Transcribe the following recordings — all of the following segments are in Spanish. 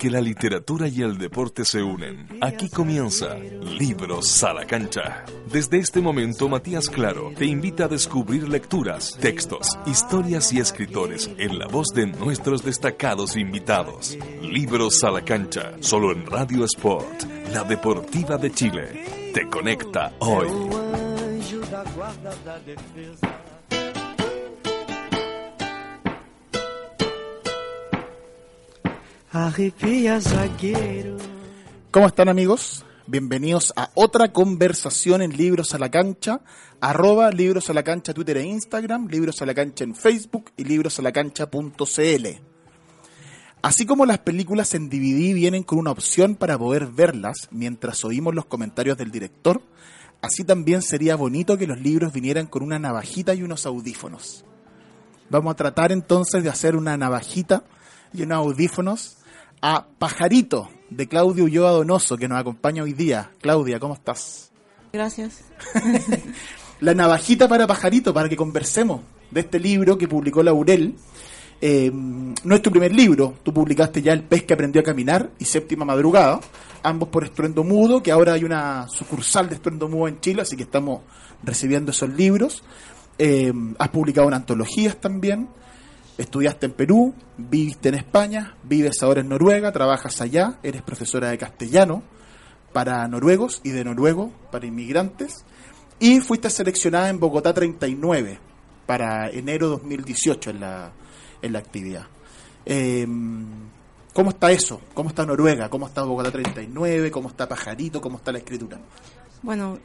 Porque la literatura y el deporte se unen. Aquí comienza Libros a la cancha. Desde este momento, Matías Claro te invita a descubrir lecturas, textos, historias y escritores en la voz de nuestros destacados invitados. Libros a la cancha, solo en Radio Sport, la deportiva de Chile. Te conecta hoy. ¿Cómo están amigos? Bienvenidos a otra conversación en Libros a la Cancha, arroba Libros a la Cancha Twitter e Instagram, Libros a la Cancha en Facebook y librosalacancha.cl. Así como las películas en DVD vienen con una opción para poder verlas mientras oímos los comentarios del director, así también sería bonito que los libros vinieran con una navajita y unos audífonos. Vamos a tratar entonces de hacer una navajita y unos audífonos a Pajarito, de Claudio Ulloa Donoso, que nos acompaña hoy día. Claudia, ¿cómo estás? Gracias. La navajita para Pajarito, para que conversemos de este libro que publicó Laurel. Eh, no es tu primer libro, tú publicaste ya El pez que aprendió a caminar y Séptima Madrugada, ambos por Estruendo Mudo, que ahora hay una sucursal de Estruendo Mudo en Chile, así que estamos recibiendo esos libros. Eh, has publicado en antologías también. Estudiaste en Perú, viviste en España, vives ahora en Noruega, trabajas allá, eres profesora de castellano para noruegos y de noruego para inmigrantes y fuiste seleccionada en Bogotá 39 para enero 2018 en la, en la actividad. Eh, ¿Cómo está eso? ¿Cómo está Noruega? ¿Cómo está Bogotá 39? ¿Cómo está Pajarito? ¿Cómo está la escritura? Bueno,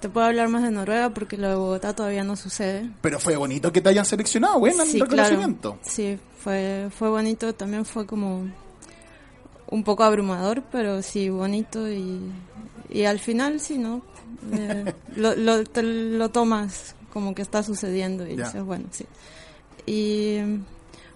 te puedo hablar más de Noruega porque lo de Bogotá todavía no sucede. Pero fue bonito que te hayan seleccionado, bueno, sí, el reconocimiento. Claro. Sí, fue, fue bonito, también fue como un poco abrumador, pero sí, bonito y, y al final sí, ¿no? Eh, lo, lo, te lo tomas como que está sucediendo y Ya. dices, bueno, sí. Y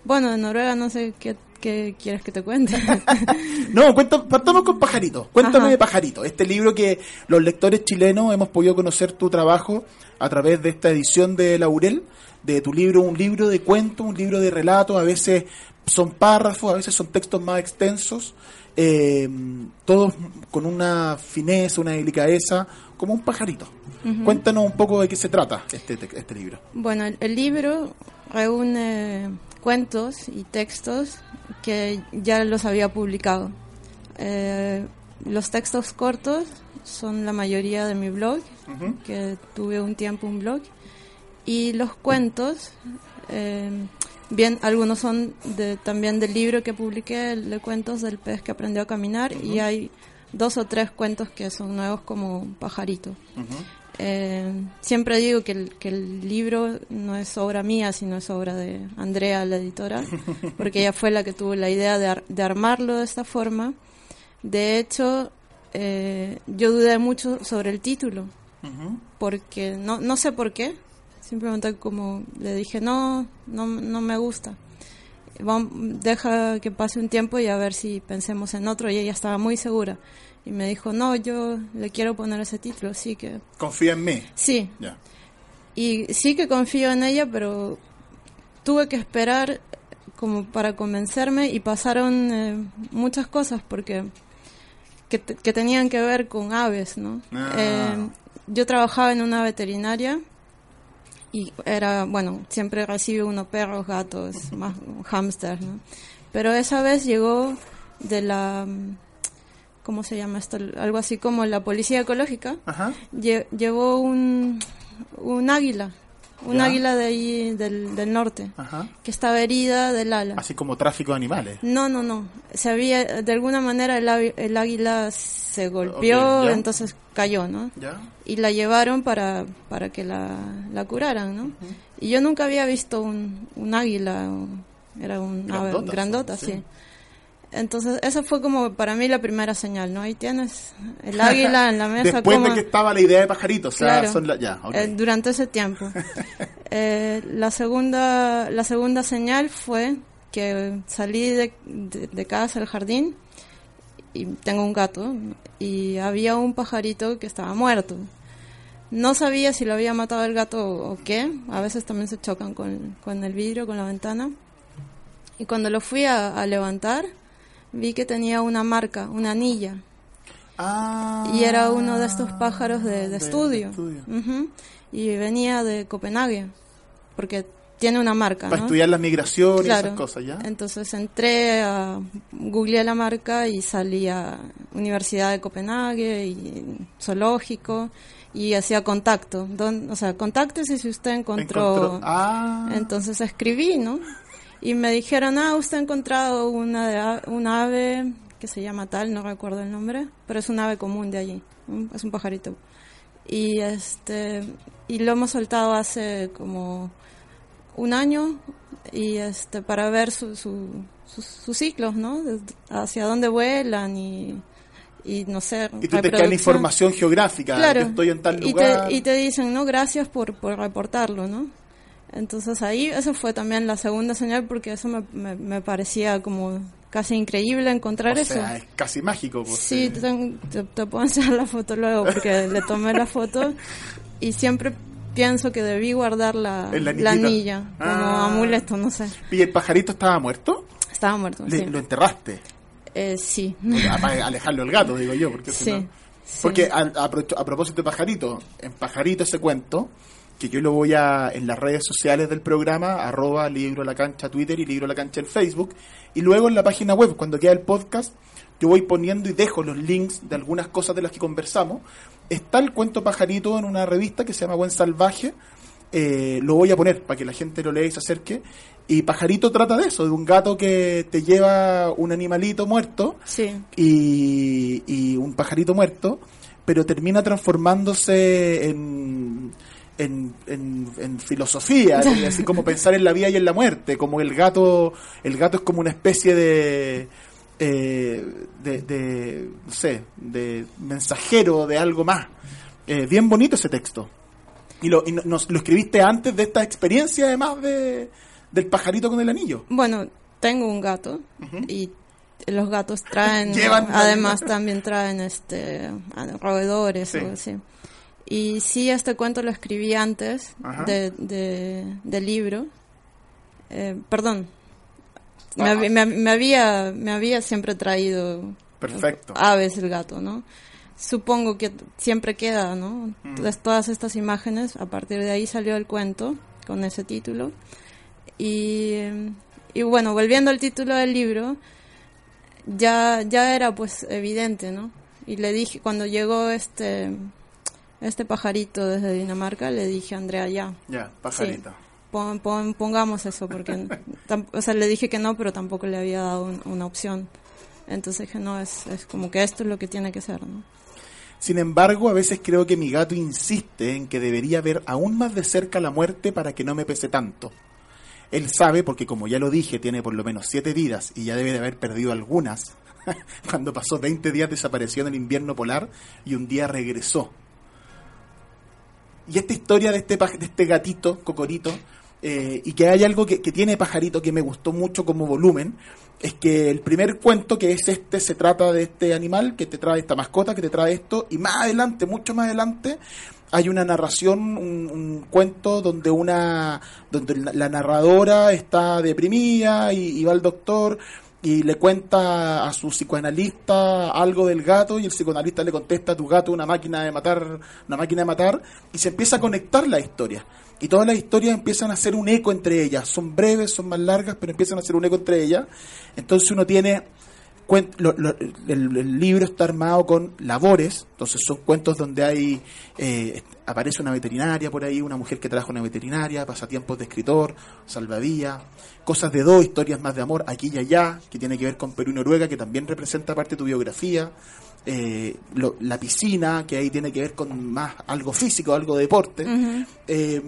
bueno, de Noruega no sé qué, qué quieres que te cuente. No, cuenta, partamos con Pajarito. Cuéntame Ajá. de Pajarito, este libro que los lectores chilenos hemos podido conocer tu trabajo a través de esta edición de Laurel, de tu libro, un libro de cuentos, un libro de relatos, a veces son párrafos, a veces son textos más extensos, eh, todos con una fineza, una delicadeza, como un pajarito. Cuéntanos un poco de qué se trata este, te- este libro. Bueno, el, el libro reúne cuentos y textos que ya los había publicado. Eh, los textos cortos son la mayoría de mi blog, que tuve un tiempo un blog, y los cuentos, eh, bien, algunos son de, también del libro que publiqué, el de cuentos del pez que aprendió a caminar, y hay dos o tres cuentos que son nuevos como Pajarito. Eh, siempre digo que el, que el libro no es obra mía, sino es obra de Andrea, la editora, porque ella fue la que tuvo la idea de, ar- de armarlo de esta forma. De hecho, eh, yo dudé mucho sobre el título, porque no, no sé por qué, simplemente como le dije, no, no, no me gusta. Deja que pase un tiempo y a ver si pensemos en otro. Y ella estaba muy segura. Y me dijo, no, yo le quiero poner ese título, sí que... Confía en mí. Sí, Ya. y sí que confío en ella, pero tuve que esperar como para convencerme y pasaron eh, muchas cosas porque que, te- que tenían que ver con aves, ¿no? Ah. Eh, yo trabajaba en una veterinaria y era, bueno, siempre recibe uno perros, gatos, más hámsters, ¿no? Pero esa vez llegó de la, ¿cómo se llama esto? Algo así como la policía ecológica Ajá. lle- llevó un, un águila, un Ya. águila de ahí del, del norte, Ajá. que estaba herida del ala. Así como tráfico de animales. No, no, no. Se había, de alguna manera el, el águila se golpeó, entonces cayó, ¿no? ¿Ya? Y la llevaron para, para que la, la curaran, ¿no? Y yo nunca había visto un, un águila, era un ave Grandotas, grandota, sí. sí. Entonces, esa fue como para mí la primera señal, ¿no? Ahí tienes el águila en la mesa. Después como- de que estaba la idea de pajarito, o sea, Claro. son la- ya, ok. Eh, durante ese tiempo. Eh, la segunda la segunda señal fue que salí de, de- de casa al jardín y tengo un gato y había un pajarito que estaba muerto. No sabía si lo había matado el gato o qué. A veces también se chocan con, con el vidrio, con la ventana. Y cuando lo fui a, a levantar, vi que tenía una marca, una anilla. Ah, Y era uno de estos pájaros de, de estudio. estudio. Ujú. Y venía de Copenhague, porque tiene una marca. Para ¿no? estudiar las migraciones y Claro. esas cosas, ¿ya? Entonces entré a googleé la marca y salí a Universidad de Copenhague y zoológico y hacía contacto. Don- o sea, contáctese si usted encontró. Encontró- Ah, Entonces escribí, ¿no? Y me dijeron, ah, usted ha encontrado una, una ave que se llama tal, no recuerdo el nombre, pero es un ave común de allí, es un pajarito. Y este y lo hemos soltado hace como un año y este para ver su, su- sus, sus ciclos, ¿no? De- hacia dónde vuelan y, y no sé. y tú te reproducción. información geográfica. Claro. Yo estoy en tal y lugar. Te, y te dicen, no, gracias por, por reportarlo, ¿no? Entonces ahí, eso fue también la segunda señal porque eso me, me, me parecía como casi increíble encontrar o eso. sea, es casi mágico. pues, Sí, eh. te, te- te puedo enseñar la foto luego porque le tomé la foto y siempre pienso que debí guardar la, la anilla como Ah. amuleto, no sé. ¿Y el pajarito estaba muerto? Estaba muerto, Le- sí. Lo enterraste. Eh, sí. Para alejarlo el gato, digo yo. Porque si Sí, no- sí. Porque a, a a propósito de pajarito, en pajarito ese cuento, que yo lo voy a en las redes sociales del programa, arroba libro la cancha Twitter y libro la cancha en Facebook, y luego en la página web, cuando queda el podcast, yo voy poniendo y dejo los links de algunas cosas de las que conversamos. Está el cuento pajarito en una revista que se llama Buen Salvaje, eh, lo voy a poner para que la gente lo lea y se acerque. Y Pajarito trata de eso, de un gato que te lleva un animalito muerto Sí. y, y un pajarito muerto, pero termina transformándose en, en, en- en filosofía, y así como pensar en la vida y en la muerte, como el gato, el gato es como una especie de, eh, de, de, no sé, de mensajero de algo más. Eh, bien bonito ese texto. Y, lo, y no- nos, lo escribiste antes de esta experiencia, además de, del pajarito con el anillo. Bueno, tengo un gato y los gatos traen, Llevan- además también traen este a- roedores Sí. o así. Y sí, este cuento lo escribí antes de, de- del libro. Eh, perdón. Me, me- me había, me había siempre traído Perfecto. aves el gato, ¿no? Supongo que siempre queda, ¿no? Entonces, todas estas imágenes, a partir de ahí salió el cuento con ese título. Y, eh, y bueno, volviendo al título del libro, ya, ya era pues evidente, ¿no? Y le dije, cuando llegó este, este pajarito desde Dinamarca, le dije a Andrea, ya, Ya, pajarito. pon- pon- pongamos eso, porque, tam- o sea, le dije que no, pero tampoco le había dado un- una opción. Entonces dije, no, es, es como que esto es lo que tiene que ser, ¿no? Sin embargo, a veces creo que mi gato insiste en que debería ver aún más de cerca la muerte para que no me pese tanto. Él sabe, porque como ya lo dije, tiene por lo menos siete vidas y ya debe de haber perdido algunas. Cuando pasó 20 días desapareció en el invierno polar y un día regresó. Y esta historia de este, de este gatito, Cocorito, eh, y que hay algo que, que tiene Pajarito que me gustó mucho como volumen, es que el primer cuento que es este se trata de este animal que te trae esta mascota, que te trae esto, y más adelante, mucho más adelante, hay una narración, un, cuento donde una donde la narradora está deprimida y, y va al doctor y le cuenta a su psicoanalista algo del gato y el psicoanalista le contesta tu gato una máquina de matar una máquina de matar y se empieza a conectar la historia. Y todas las historias empiezan a hacer un eco entre ellas. Son breves son más largas pero empiezan a hacer un eco entre ellas. Entonces uno tiene lo- lo- el, el libro está armado con labores, entonces son cuentos donde hay eh, aparece una veterinaria por ahí, una mujer que trabaja en una veterinaria, pasatiempos de escritor, salvavía, cosas de dos, historias más de amor, aquí y allá, que tiene que ver con Perú y Noruega, que también representa parte de tu biografía, eh, lo- la piscina, que ahí tiene que ver con más algo físico, algo de deporte. Eh,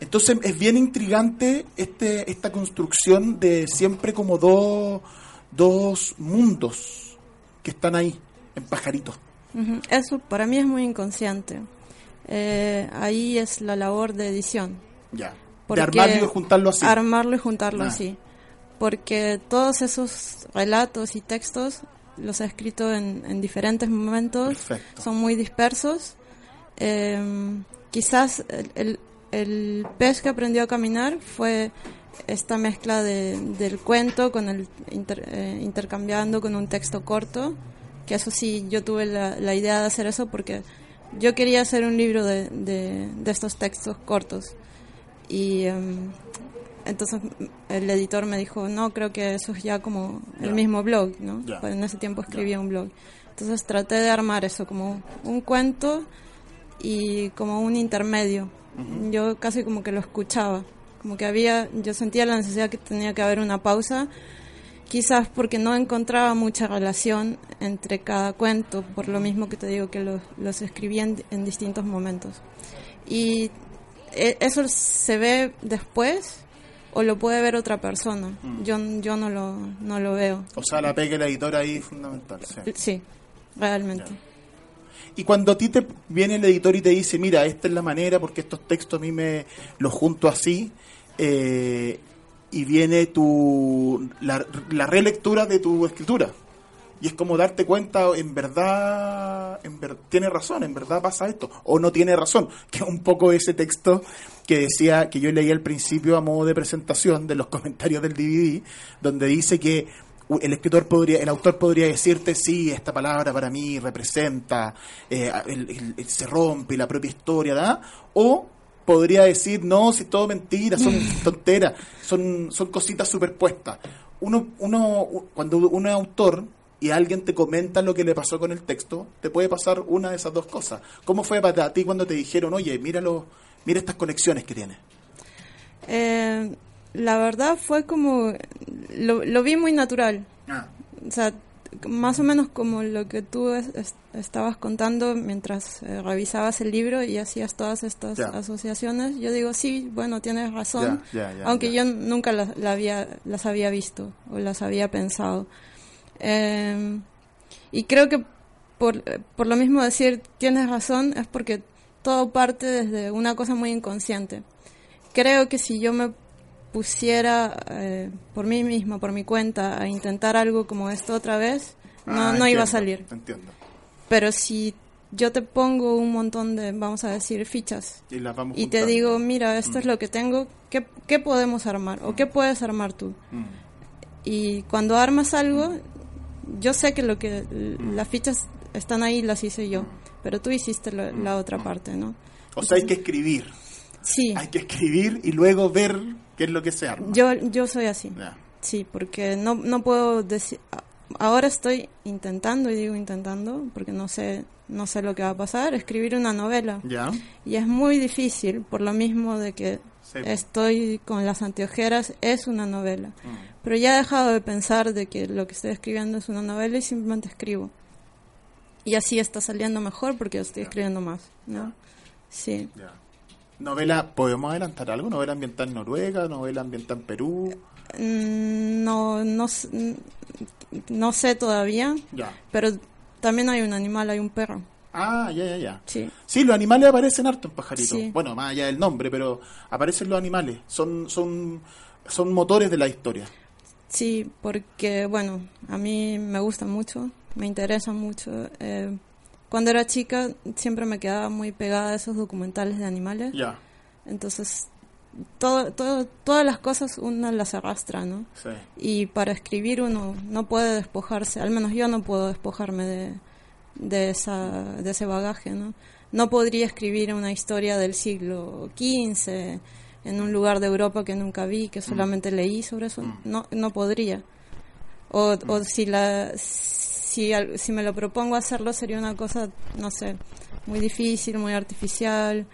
entonces es bien intrigante este, esta construcción de siempre como dos, dos mundos que están ahí, en pajaritos. Eso para mí es muy inconsciente. Eh, ahí es la labor de edición. Ya. De armarlo y juntarlo así. Armarlo y juntarlo Ah. así. Porque todos esos relatos y textos los he escrito en, en diferentes momentos. Perfecto. Son muy dispersos. Eh, quizás el, el- el pez que aprendió a caminar fue esta mezcla de, del cuento con el inter- eh, intercambiando con un texto corto. Que eso sí, yo tuve la, la idea de hacer eso porque yo quería hacer un libro de, de- de estos textos cortos. Y em, entonces el editor me dijo, no, creo que eso es ya como el mismo blog, ¿no? Pues en ese tiempo escribía un blog. Entonces traté de armar eso como un cuento y como un intermedio. Yo casi como que lo escuchaba, como que había, yo sentía la necesidad que tenía que haber una pausa, quizás porque no encontraba mucha relación entre cada cuento, por lo mismo que te digo que los, los escribía en, en distintos momentos. Y e- eso se ve después o lo puede ver otra persona. Yo, yo no, lo, no lo veo. O sea, la pega el editor ahí es fundamental. sí. Sí, realmente. Y cuando a ti te viene el editor y te dice, mira, esta es la manera porque estos textos a mí me los junto así, eh, y viene tu la, la relectura de tu escritura. Y es como darte cuenta, en verdad, en tiene razón, en verdad pasa esto, o no tiene razón, que un poco ese texto que decía, que yo leí al principio a modo de presentación de los comentarios del DVD, donde dice que el escritor podría, el autor podría decirte, sí, esta palabra para mí representa, eh, se rompe la propia historia, ¿da? O podría decir, no, si todo mentira, son tonteras, son, son cositas superpuestas. Uno, uno, cuando uno es autor y alguien te comenta lo que le pasó con el texto, te puede pasar una de esas dos cosas. ¿Cómo fue para ti cuando te dijeron, oye, míralo, mira estas conexiones que tiene? Eh, la verdad fue como, lo, lo vi muy natural. O sea, más o menos como lo que tú es- es- estabas contando mientras eh, revisabas el libro y hacías todas estas asociaciones. Yo digo, sí, bueno, tienes razón. Aunque yo nunca las, la había, las había visto o las había pensado. Eh, y creo que por, por lo mismo decir tienes razón es porque todo parte desde una cosa muy inconsciente. Creo que si yo me pusiera eh, por mí misma, por mi cuenta, a intentar algo como esto otra vez, no, Ah, no iba a entiendo, salir. Entiendo. Pero si yo te pongo un montón de, vamos a decir, fichas Y, las vamos y te digo, mira, esto es lo que tengo, ¿qué, qué podemos armar? ¿O qué puedes armar tú? Mm. Y cuando armas algo, yo sé que lo que las fichas están ahí, las hice yo, pero tú hiciste la, la otra parte, ¿no? O sea, hay que escribir. Sí, Hay que escribir y luego ver qué es lo que se arma. yo, yo soy así. Sí, porque no, no puedo decir... Ahora estoy intentando, y digo intentando, porque no sé, no sé lo que va a pasar, escribir una novela. Ya. Y es muy difícil, por lo mismo de que Sí. estoy con las anteojeras, es una novela. Mm. Pero ya he dejado de pensar de que lo que estoy escribiendo es una novela y simplemente escribo. Y así está saliendo mejor porque estoy escribiendo más, ¿no? Sí. Novela, ¿podemos adelantar algo? ¿Novela ambiental en Noruega? ¿Novela ambiental en Perú? Mm, No, no, n- no sé todavía, Ya. pero también hay un animal, hay un perro. Ah, ya, ya, ya. Sí. Sí, los animales aparecen harto en Pajarito. Sí. Bueno, más allá del nombre, pero aparecen los animales. Son, son, son motores de la historia. Sí, porque, bueno, a mí me gusta mucho, me interesa mucho. Eh, cuando era chica siempre me quedaba muy pegada a esos documentales de animales. Ya. Entonces, todo, todo, todas las cosas uno las arrastra, ¿no? Sí. Y para escribir uno no puede despojarse, al menos yo no puedo despojarme de, de, esa, de ese bagaje, ¿no? No podría escribir una historia del siglo XV en un lugar de Europa que nunca vi, que solamente leí sobre eso. No, no podría. O, o si, la, si, si me lo propongo hacerlo sería una cosa, no sé, muy difícil, muy artificial.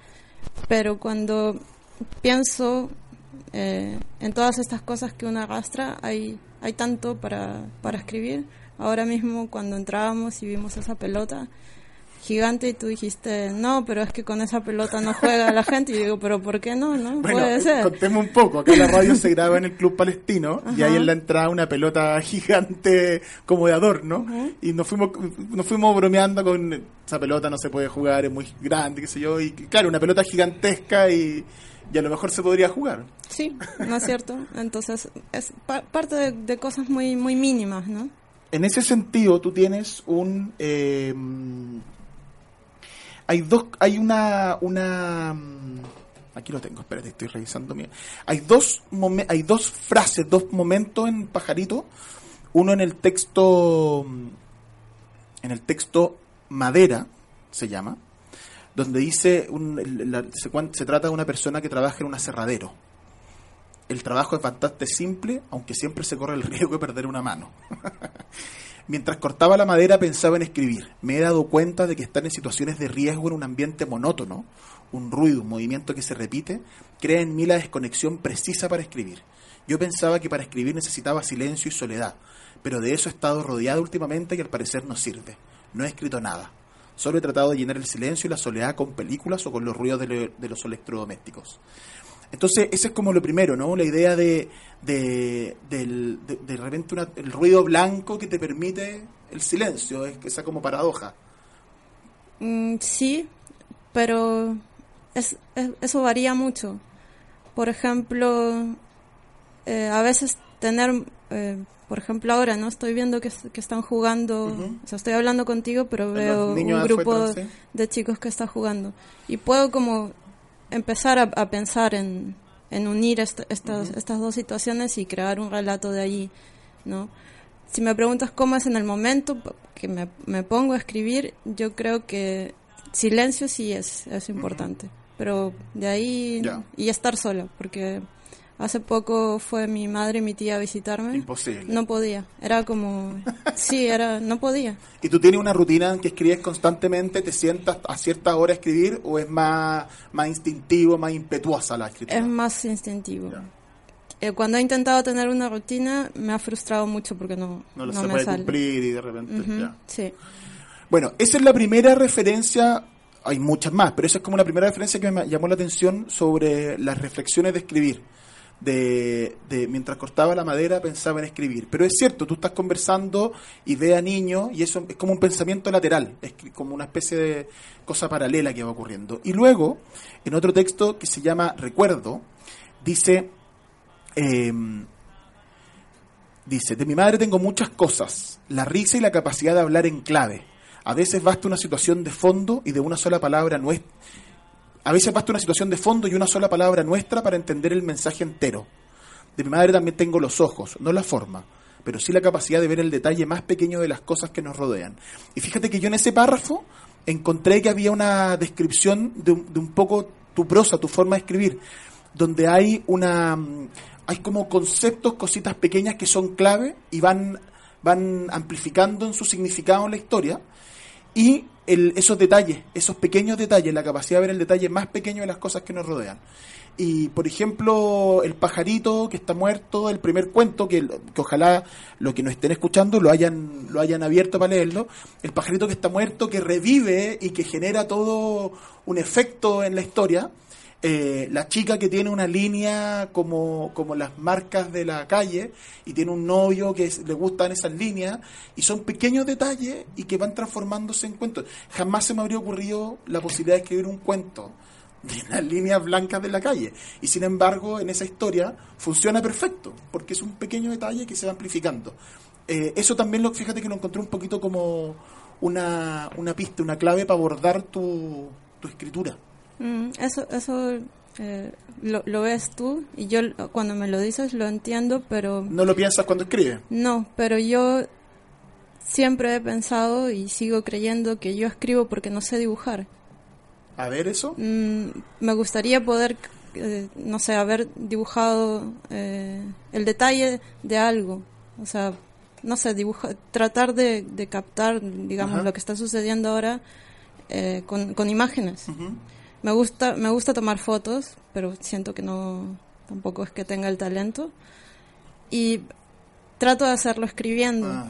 Pero cuando pienso eh, en todas estas cosas que uno arrastra, hay, hay tanto para, para escribir. Ahora mismo cuando entrábamos y vimos esa pelota, gigante y tú dijiste, no, pero es que con esa pelota no juega la gente. Y yo digo, pero ¿por qué no? no Bueno, puede ser. contemos un poco. Acá la radio se graba en el Club Palestino y hay en la entrada una pelota gigante como de adorno. Y nos fuimos, nos fuimos bromeando con esa pelota no se puede jugar, es muy grande, qué sé yo. Y claro, una pelota gigantesca y, y a lo mejor se podría jugar. Sí, ¿no es cierto? Entonces, es pa- parte de, de cosas muy, muy mínimas, ¿no? En ese sentido, tú tienes un... eh, hay dos... Hay una... una mm, aquí lo tengo, espérate, estoy revisando. mi- Hay dos, hay dos frases, dos momentos en Pajarito. Uno en el texto... mm, En el texto Madera, se llama, donde dice... un- se, se trata de una persona que trabaja en un aserradero. El trabajo es bastante simple, aunque siempre se corre el riesgo de perder una mano. Mientras cortaba la madera pensaba en escribir. Me he dado cuenta de que estar en situaciones de riesgo en un ambiente monótono, un ruido, un movimiento que se repite, crea en mí la desconexión precisa para escribir. Yo pensaba que para escribir necesitaba silencio y soledad, pero de eso he estado rodeado últimamente y al parecer no sirve. No he escrito nada. Solo he tratado de llenar el silencio y la soledad con películas o con los ruidos de, de los electrodomésticos. Entonces, ese es como lo primero, ¿no? La idea de, de, del- de, de repente una- el ruido blanco que te permite el silencio, es esa como paradoja. Mm, sí, pero es, es- eso varía mucho. Por ejemplo, eh, a veces tener, eh, por ejemplo, ahora no estoy viendo que, que están jugando, o sea, estoy hablando contigo, pero veo un grupo afuera, ¿sí? de chicos que está jugando y puedo como empezar a, a pensar en, en unir est- estas, estas dos situaciones y crear un relato de allí, ¿no? Si me preguntas cómo es en el momento que me, me pongo a escribir, yo creo que silencio sí es, es importante, pero de ahí y estar sola, porque hace poco fue mi madre y mi tía a visitarme. Imposible. No podía, era como, sí, era, no podía. ¿Y tú tienes una rutina en que escribes constantemente, te sientas a cierta hora a escribir o es más, más instintivo, más impetuosa la escritura? Es más instintivo. Eh, cuando he intentado tener una rutina, me ha frustrado mucho porque no, no lo no se me puede sale. cumplir y de repente ya. Sí. Bueno, esa es la primera referencia, hay muchas más, pero esa es como la primera referencia que me llamó la atención sobre las reflexiones de escribir. De, de mientras cortaba la madera pensaba en escribir. Pero es cierto, tú estás conversando y ve a niños y eso es como un pensamiento lateral, es como una especie de cosa paralela que va ocurriendo. Y luego, en otro texto que se llama Recuerdo, dice, em, Dice, de mi madre tengo muchas cosas, la risa y la capacidad de hablar en clave. A veces basta una situación de fondo y de una sola palabra nuestra. A veces basta una situación de fondo y una sola palabra nuestra para entender el mensaje entero. De mi madre también tengo los ojos, no la forma, pero sí la capacidad de ver el detalle más pequeño de las cosas que nos rodean. Y fíjate que yo en ese párrafo encontré que había una descripción de un, poco tu prosa, tu forma de escribir, donde hay una mm, hay como conceptos, cositas pequeñas que son clave y van van amplificando en su significado en la historia y el- esos detalles, esos pequeños detalles, la capacidad de ver el detalle más pequeño de las cosas que nos rodean. Y, por ejemplo, el pajarito que está muerto, el primer cuento, que, que ojalá los que nos estén escuchando lo hayan, lo hayan abierto para leerlo, el pajarito que está muerto, que revive y que genera todo un efecto en la historia, eh, la chica que tiene una línea como, como las marcas de la calle y tiene un novio que le gustan esas líneas y son pequeños detalles y que van transformándose en cuentos. Jamás se me habría ocurrido la posibilidad de escribir un cuento de las líneas blancas de la calle y sin embargo en esa historia funciona perfecto porque es un pequeño detalle que se va amplificando. Eh, eso también lo, fíjate que lo encontré un poquito como una, una pista, una clave para abordar tu, tu escritura. Mm, eso eso eh, lo, lo ves tú y yo cuando me lo dices lo entiendo, pero No lo piensas cuando escribes. no, pero yo siempre he pensado y sigo creyendo que yo escribo porque no sé dibujar. A ver eso. Mm, me gustaría poder, eh, no sé, haber dibujado eh, el detalle de algo. O sea, no sé, dibuja, tratar de, de captar, digamos, Ajá. lo que está sucediendo ahora eh, con, con imágenes. Ujú. Me gusta, me gusta tomar fotos, pero siento que no, tampoco es que tenga el talento. Y trato de hacerlo escribiendo. Ah,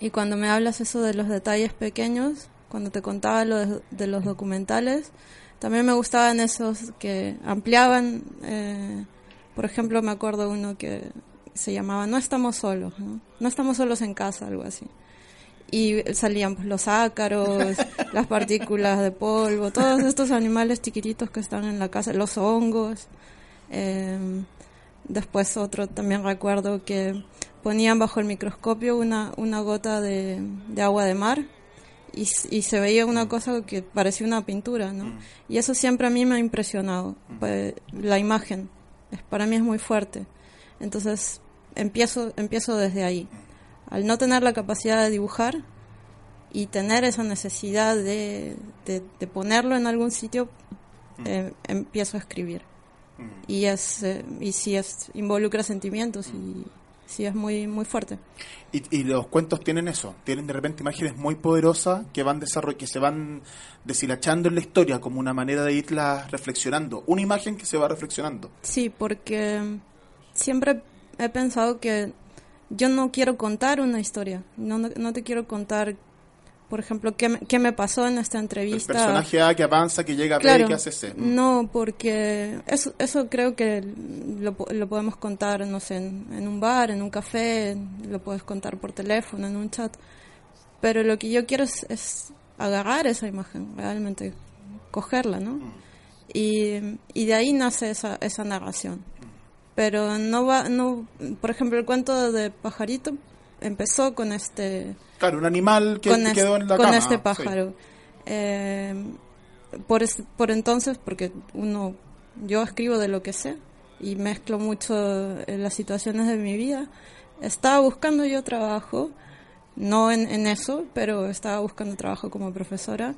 Y cuando me hablas eso de los detalles pequeños, cuando te contaba lo de, de los documentales, también me gustaban esos que ampliaban, eh, por ejemplo, me acuerdo uno que se llamaba No estamos solos, ¿no? No estamos solos en casa, algo así. Y salían pues, los ácaros, las partículas de polvo, todos estos animales chiquititos que están en la casa, los hongos. Eh, después otro también recuerdo que ponían bajo el microscopio una, una gota de, de agua de mar y, y, se veía una cosa que parecía una pintura, ¿no? Y eso siempre a mí me ha impresionado, pues, la imagen, es, para mí es muy fuerte. Entonces empiezo, empiezo desde ahí. Al no tener la capacidad de dibujar y tener esa necesidad de, de, de ponerlo en algún sitio, eh, empiezo a escribir. Y es eh, y sí es involucra sentimientos y sí es muy muy fuerte. Y, y, los cuentos tienen eso, tienen de repente imágenes muy poderosas que van que se van deshilachando en la historia como una manera de irla reflexionando, una imagen que se va reflexionando. Sí, porque siempre he pensado que yo no quiero contar una historia, no, no, no te quiero contar por ejemplo, ¿qué me, qué me pasó en esta entrevista. El personaje A que avanza, que llega a claro, B y que hace C. No, porque eso, eso creo que lo, lo podemos contar, no sé, en, en, un bar, en un café, lo puedes contar por teléfono, en un chat. Pero lo que yo quiero es, es agarrar esa imagen, realmente cogerla, ¿no? Mm. Y, y de ahí nace esa, esa narración. Pero no va, no, por ejemplo, el cuento de Pajarito empezó con este Claro, un animal que quedó en la con cama. este pájaro. Sí. Eh, por, es, por entonces, porque uno, yo escribo de lo que sé y mezclo mucho en las situaciones de mi vida, estaba buscando yo trabajo, no en, en eso, pero estaba buscando trabajo como profesora.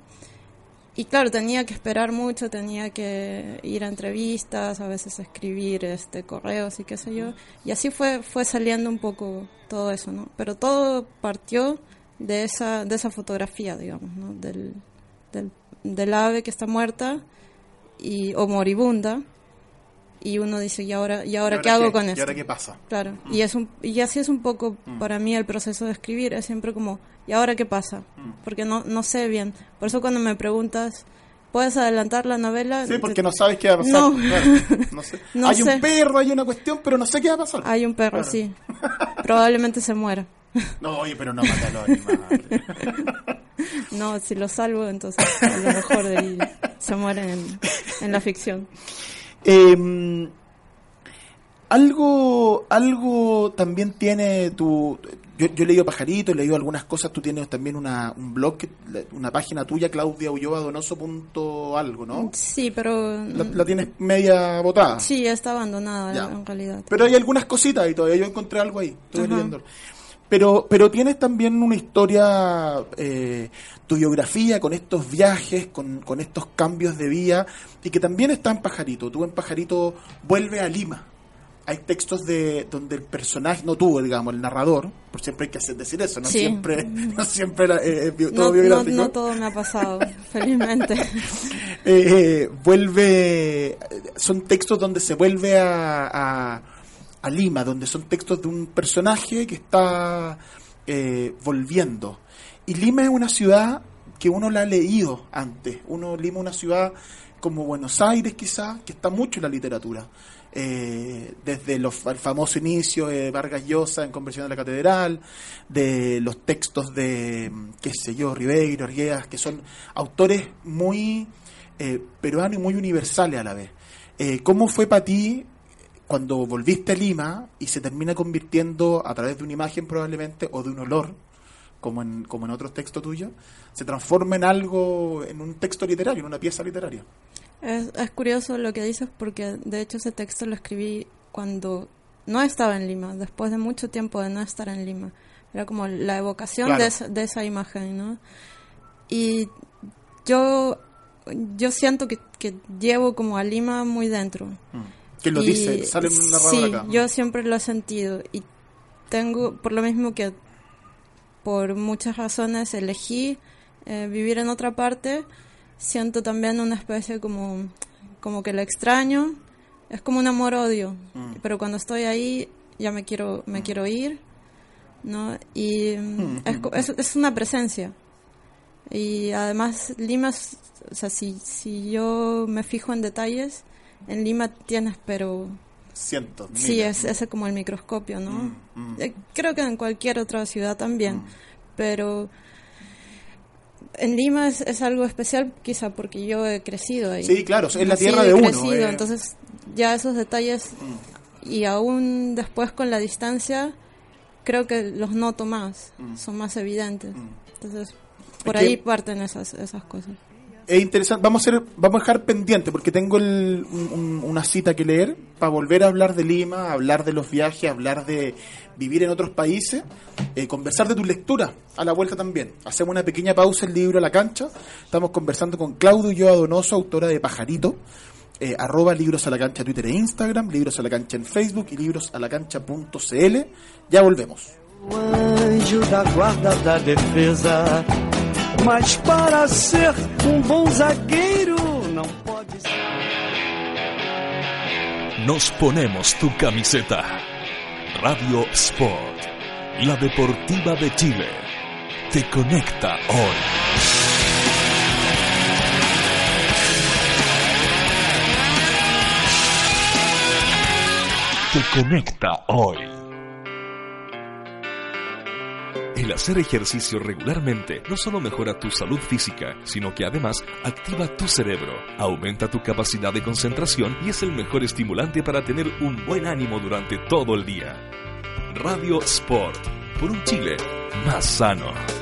Y claro, tenía que esperar mucho, tenía que ir a entrevistas, a veces escribir este correos y qué sé yo. Y así fue fue saliendo un poco todo eso, ¿no? Pero todo partió de esa de esa fotografía, digamos, ¿no? Del, del, del ave que está muerta y o moribunda y uno dice y ahora y ahora, ¿Y ahora qué hago qué? con ¿Y esto ahora qué pasa? claro Mm. y es un y así es un poco Mm. para mí el proceso de escribir es siempre como y ahora qué pasa Mm. porque no no sé bien por eso cuando me preguntas puedes adelantar la novela Sí, porque no sabes qué va a pasar. No. Claro, no sé. No hay sé. un perro, hay una cuestión, pero no sé qué va a pasar. hay un perro Claro. sí probablemente se muera No, oye, pero no mata a los animales. no si lo salvo entonces a lo mejor de ahí se mueren en, en la ficción Eh, algo, algo también tiene tu. Yo, yo he leído Pajarito, he leído algunas cosas. Tú tienes también una, un blog, una página tuya, Claudia Ulloa Donoso. Punto algo, ¿no? sí pero La, la tienes media botada. sí está abandonada Ya. en realidad Pero hay algunas cositas y todavía yo encontré algo ahí. Estoy leyendo. Pero, pero tienes también una historia, eh, tu biografía con estos viajes, con, con estos cambios de vía, y que también está en Pajarito. Tú en Pajarito vuelve a Lima. Hay textos de donde el personaje, no tú, digamos, el narrador, por siempre hay que hacer decir eso, no Sí. siempre, no siempre la- eh, todo no, no, biográfico. no todo me ha pasado felizmente Eh, eh, vuelve son textos donde se vuelve a, a, a Lima donde son textos de un personaje que está eh, volviendo. Y Lima es una ciudad que uno la ha leído antes. Uno Lima es una ciudad como Buenos Aires quizá que está mucho en la literatura. Eh, desde los, el famoso inicio de Vargas Llosa en Conversión de la Catedral, de los textos de, qué sé yo, Ribeiro, Arguedas, que son autores muy eh, peruanos y muy universales a la vez. ¿Cómo fue para ti cuando volviste a Lima y se termina convirtiendo a través de una imagen probablemente o de un olor, como en, como en otros textos tuyos, se transforma en algo, en un texto literario, en una pieza literaria? Es, es curioso lo que dices porque de hecho ese texto lo escribí cuando no estaba en Lima, después de mucho tiempo de no estar en Lima. Era como la evocación Claro. de, esa, de esa imagen, ¿no? Y yo, yo siento que, que llevo como a Lima muy dentro. ¿Quién lo Y- dice? Sale un narrador sí, acá. yo siempre lo he sentido y tengo, por lo mismo que por muchas razones elegí eh, vivir en otra parte, siento también una especie como, como que lo extraño, es como un amor-odio, Mm. pero cuando estoy ahí ya me quiero, me quiero ir, ¿no? Y mm, Mm. es, es, una presencia. Y además Lima, o sea, si, si yo me fijo en detalles, en Lima tienes, pero Cientos. sí, es ese como el microscopio, ¿no? Mm, mm. Eh, Creo que en cualquier otra ciudad también, pero en Lima es, es algo especial quizá porque yo he crecido ahí. Sí, claro, es la tierra de uno, crecido, eh. entonces ya esos detalles y aún después con la distancia creo que los noto más, son más evidentes. Entonces por Mm. Es ahí que- parten esas esas cosas. Es interesante, vamos a hacer, vamos a dejar pendiente porque tengo una cita que leer para volver a hablar de Lima, hablar de los viajes, hablar de vivir en otros países, eh, conversar de tu lectura a la vuelta también. Hacemos una pequeña pausa el libro a la cancha. Estamos conversando con Claudio Ulloa Donoso, autora de Pajarito, eh, arroba libros a la cancha Twitter e Instagram, libros a la cancha en Facebook y librosalacancha.cl. Ya volvemos. O anjo da guarda da defesa. Mas para ser um bom zagueiro, não pode ser. Nos ponemos tu camiseta. Radio Sport, la deportiva de Chile, te conecta hoy. Te conecta hoy. El hacer ejercicio regularmente no solo mejora tu salud física, sino que además activa tu cerebro, aumenta tu capacidad de concentración y es el mejor estimulante para tener un buen ánimo durante todo el día. Radio Sport, por un Chile más sano.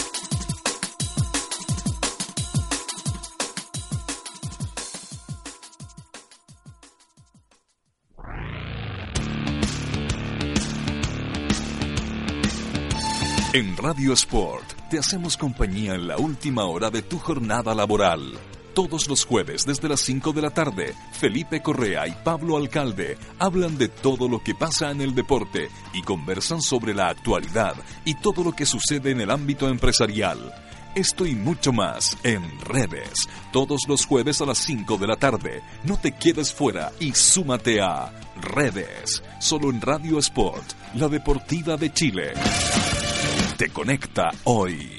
En Radio Sport te hacemos compañía en la última hora de tu jornada laboral. Todos los jueves desde las 5 de la tarde, Felipe Correa y Pablo Alcalde hablan de todo lo que pasa en el deporte y conversan sobre la actualidad y todo lo que sucede en el ámbito empresarial. Esto y mucho más en redes, todos los jueves a las 5 de la tarde. No te quedes fuera y súmate a redes, solo en Radio Sport, la deportiva de Chile. Te conecta hoy.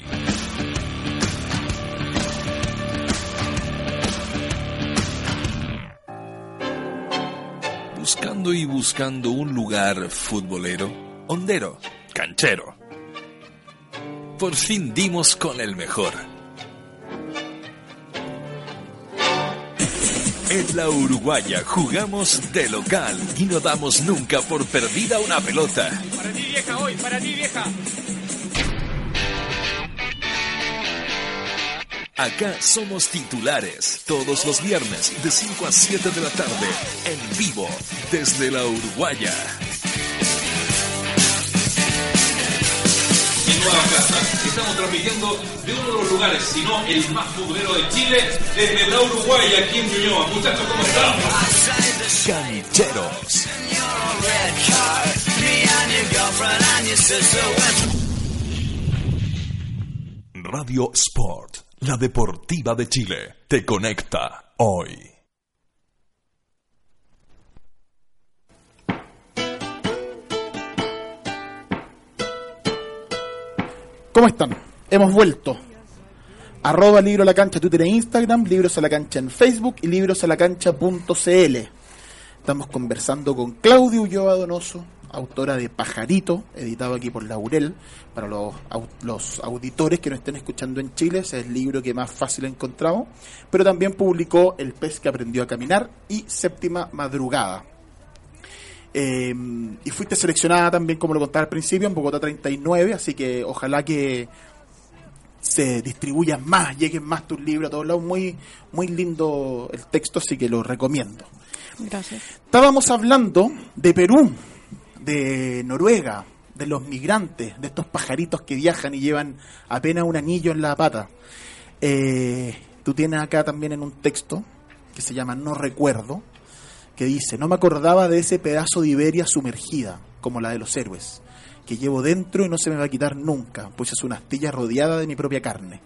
Buscando y buscando un lugar futbolero, hondero, canchero. Por fin dimos con el mejor. En la Uruguaya jugamos de local y no damos nunca por perdida una pelota. Para ti vieja hoy, para ti vieja. Acá somos titulares todos los viernes de 5 a 7 de la tarde en vivo desde la Uruguaya. estamos transmitiendo de uno de los lugares, si no el más futbolero de Chile, desde la Uruguay, aquí en Ñuñoa. Muchachos, ¿cómo están? Cancheros. Radio Sport, la deportiva de Chile, te conecta hoy. ¿Cómo están? Hemos vuelto. Arroba Libro a la Cancha Twitter e Instagram, Libros a la Cancha en Facebook y librosalacancha.cl. Estamos conversando con Claudia Ulloa Donoso, autora de Pajarito, editado aquí por Laurel. Para los, los auditores que no estén escuchando en Chile, ese es el libro que más fácil encontramos. Pero también publicó El pez que aprendió a caminar y Séptima Madrugada. Eh, y fuiste seleccionada también, como lo contaba al principio, en Bogotá 39, así que ojalá que se distribuyan más, lleguen más tus libros a todos lados. Muy, muy lindo el texto, así que lo recomiendo. Gracias. Estábamos hablando de Perú, de Noruega, de los migrantes, de estos pajaritos que viajan y llevan apenas un anillo en la pata. Eh, tú tienes acá también en un texto que se llama No recuerdo, que dice, no me acordaba de ese pedazo de Iberia sumergida, como la de los héroes, que llevo dentro y no se me va a quitar nunca, pues es una astilla rodeada de mi propia carne.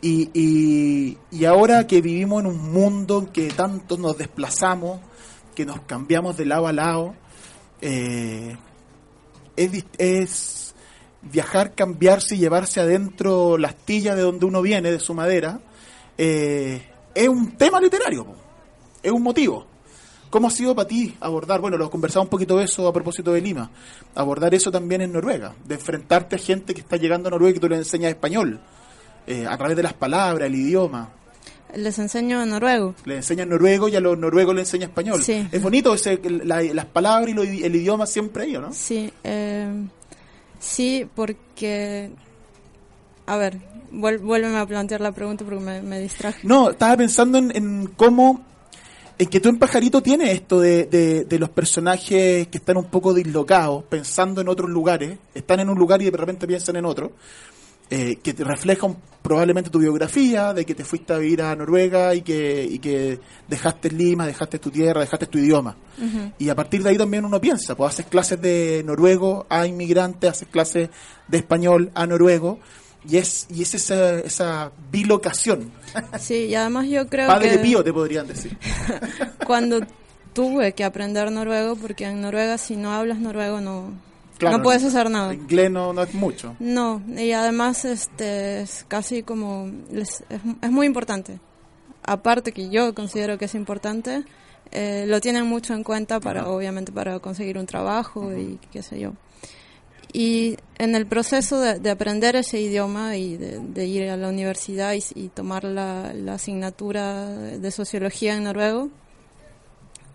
Y, y, y ahora que vivimos en un mundo en que tanto nos desplazamos, que nos cambiamos de lado a lado, eh, es, es viajar, cambiarse y llevarse adentro la astilla de donde uno viene, de su madera, eh, es un tema literario, es un motivo. ¿Cómo ha sido para ti abordar, bueno, lo conversaba un poquito eso a propósito de Lima, abordar eso también en Noruega, de enfrentarte a gente que está llegando a Noruega y tú le enseñas español, eh, a través de las palabras, el idioma, Les enseño noruego. le enseñas noruego y a los noruegos le enseñas español. Sí. Es bonito ese, la- las palabras y lo- el idioma siempre ¿o ¿no? Sí, eh, sí, porque... A ver, vuel- vuélveme a plantear la pregunta porque me, me distraje. No, estaba pensando en, en cómo, en que tú en Pajarito tienes esto de, de, de los personajes que están un poco dislocados, pensando en otros lugares, están en un lugar y de repente piensan en otro, eh, que te reflejan probablemente tu biografía, de que te fuiste a vivir a Noruega y que, y que dejaste Lima, dejaste tu tierra, dejaste tu idioma. Y a partir de ahí también uno piensa, pues haces clases de noruego a inmigrantes, haces clases de español a noruego, y es, y es esa, esa bilocación. Sí, y además yo creo Padre que Pío te podrían decir. cuando tuve que aprender noruego, porque en Noruega si no hablas noruego no, Claro, no puedes hacer nada. Inglés no, no es mucho. No, y además este es casi como es, es muy importante. Aparte que yo considero que es importante, eh, lo tienen mucho en cuenta para obviamente para conseguir un trabajo y qué sé yo. Y en el proceso de, de aprender ese idioma y de, de ir a la universidad y, y tomar la, la asignatura de sociología en noruego,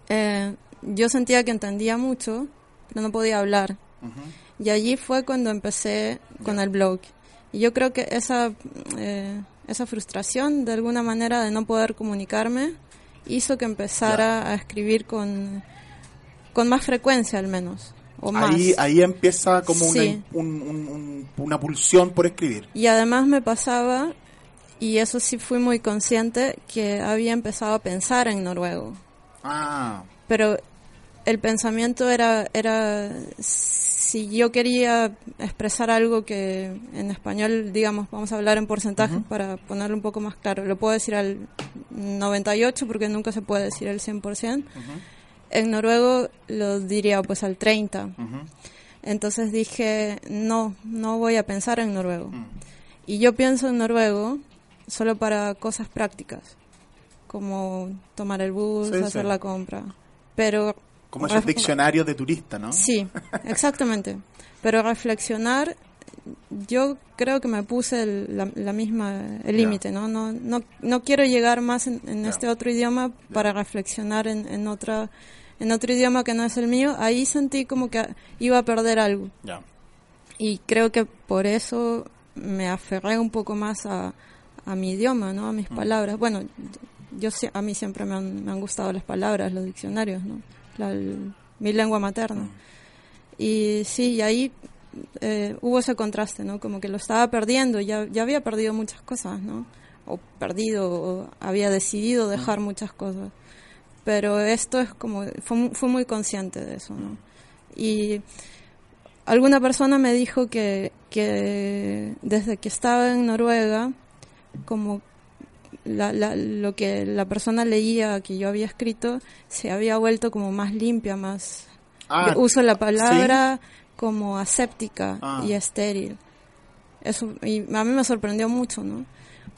eh, yo sentía que entendía mucho, pero no podía hablar. Y allí fue cuando empecé con el blog. Y yo creo que esa, eh, esa frustración, de alguna manera, de no poder comunicarme, hizo que empezara a escribir con, con más frecuencia, al menos. O más. Ahí, ahí empieza como una, Sí. un- un- un- una pulsión por escribir. Y además me pasaba, y eso sí fui muy consciente, que había empezado a pensar en noruego. Ah, pero el pensamiento era era si yo quería expresar algo que en español digamos vamos a hablar en porcentajes para ponerlo un poco más claro. Lo puedo decir al 98 porque nunca se puede decir el 100% en noruego lo diría pues al 30 entonces dije no no voy a pensar en noruego. Y yo pienso en noruego solo para cosas prácticas como tomar el bus, Sí, hacer sí. la compra. Pero como esos diccionarios de turista, ¿no? Sí, exactamente. Pero reflexionar, yo creo que me puse el- la, la misma el límite, ¿no? No, no no quiero llegar más en, este otro idioma para reflexionar en, en otra en otro idioma que no es el mío. Ahí sentí como que iba a perder algo Ya. y creo que por eso me aferré un poco más a, a mi idioma, ¿no? A mis palabras. Bueno, yo a mí siempre me han, me han gustado las palabras, los diccionarios, ¿no? La- el- mi lengua materna. Y sí, y ahí eh, hubo ese contraste, ¿no? Como que lo estaba perdiendo, ya, ya había perdido muchas cosas, ¿no? O perdido, o había decidido dejar muchas cosas. Pero esto es como, fue, fue muy consciente de eso, ¿no? Y alguna persona me dijo que, que desde que estaba en Noruega, como la, la- lo que la persona leía que yo había escrito se había vuelto como más limpia, más... Ah, uso la palabra como aséptica Ah. y estéril. Eso, y a mí me sorprendió mucho, ¿no?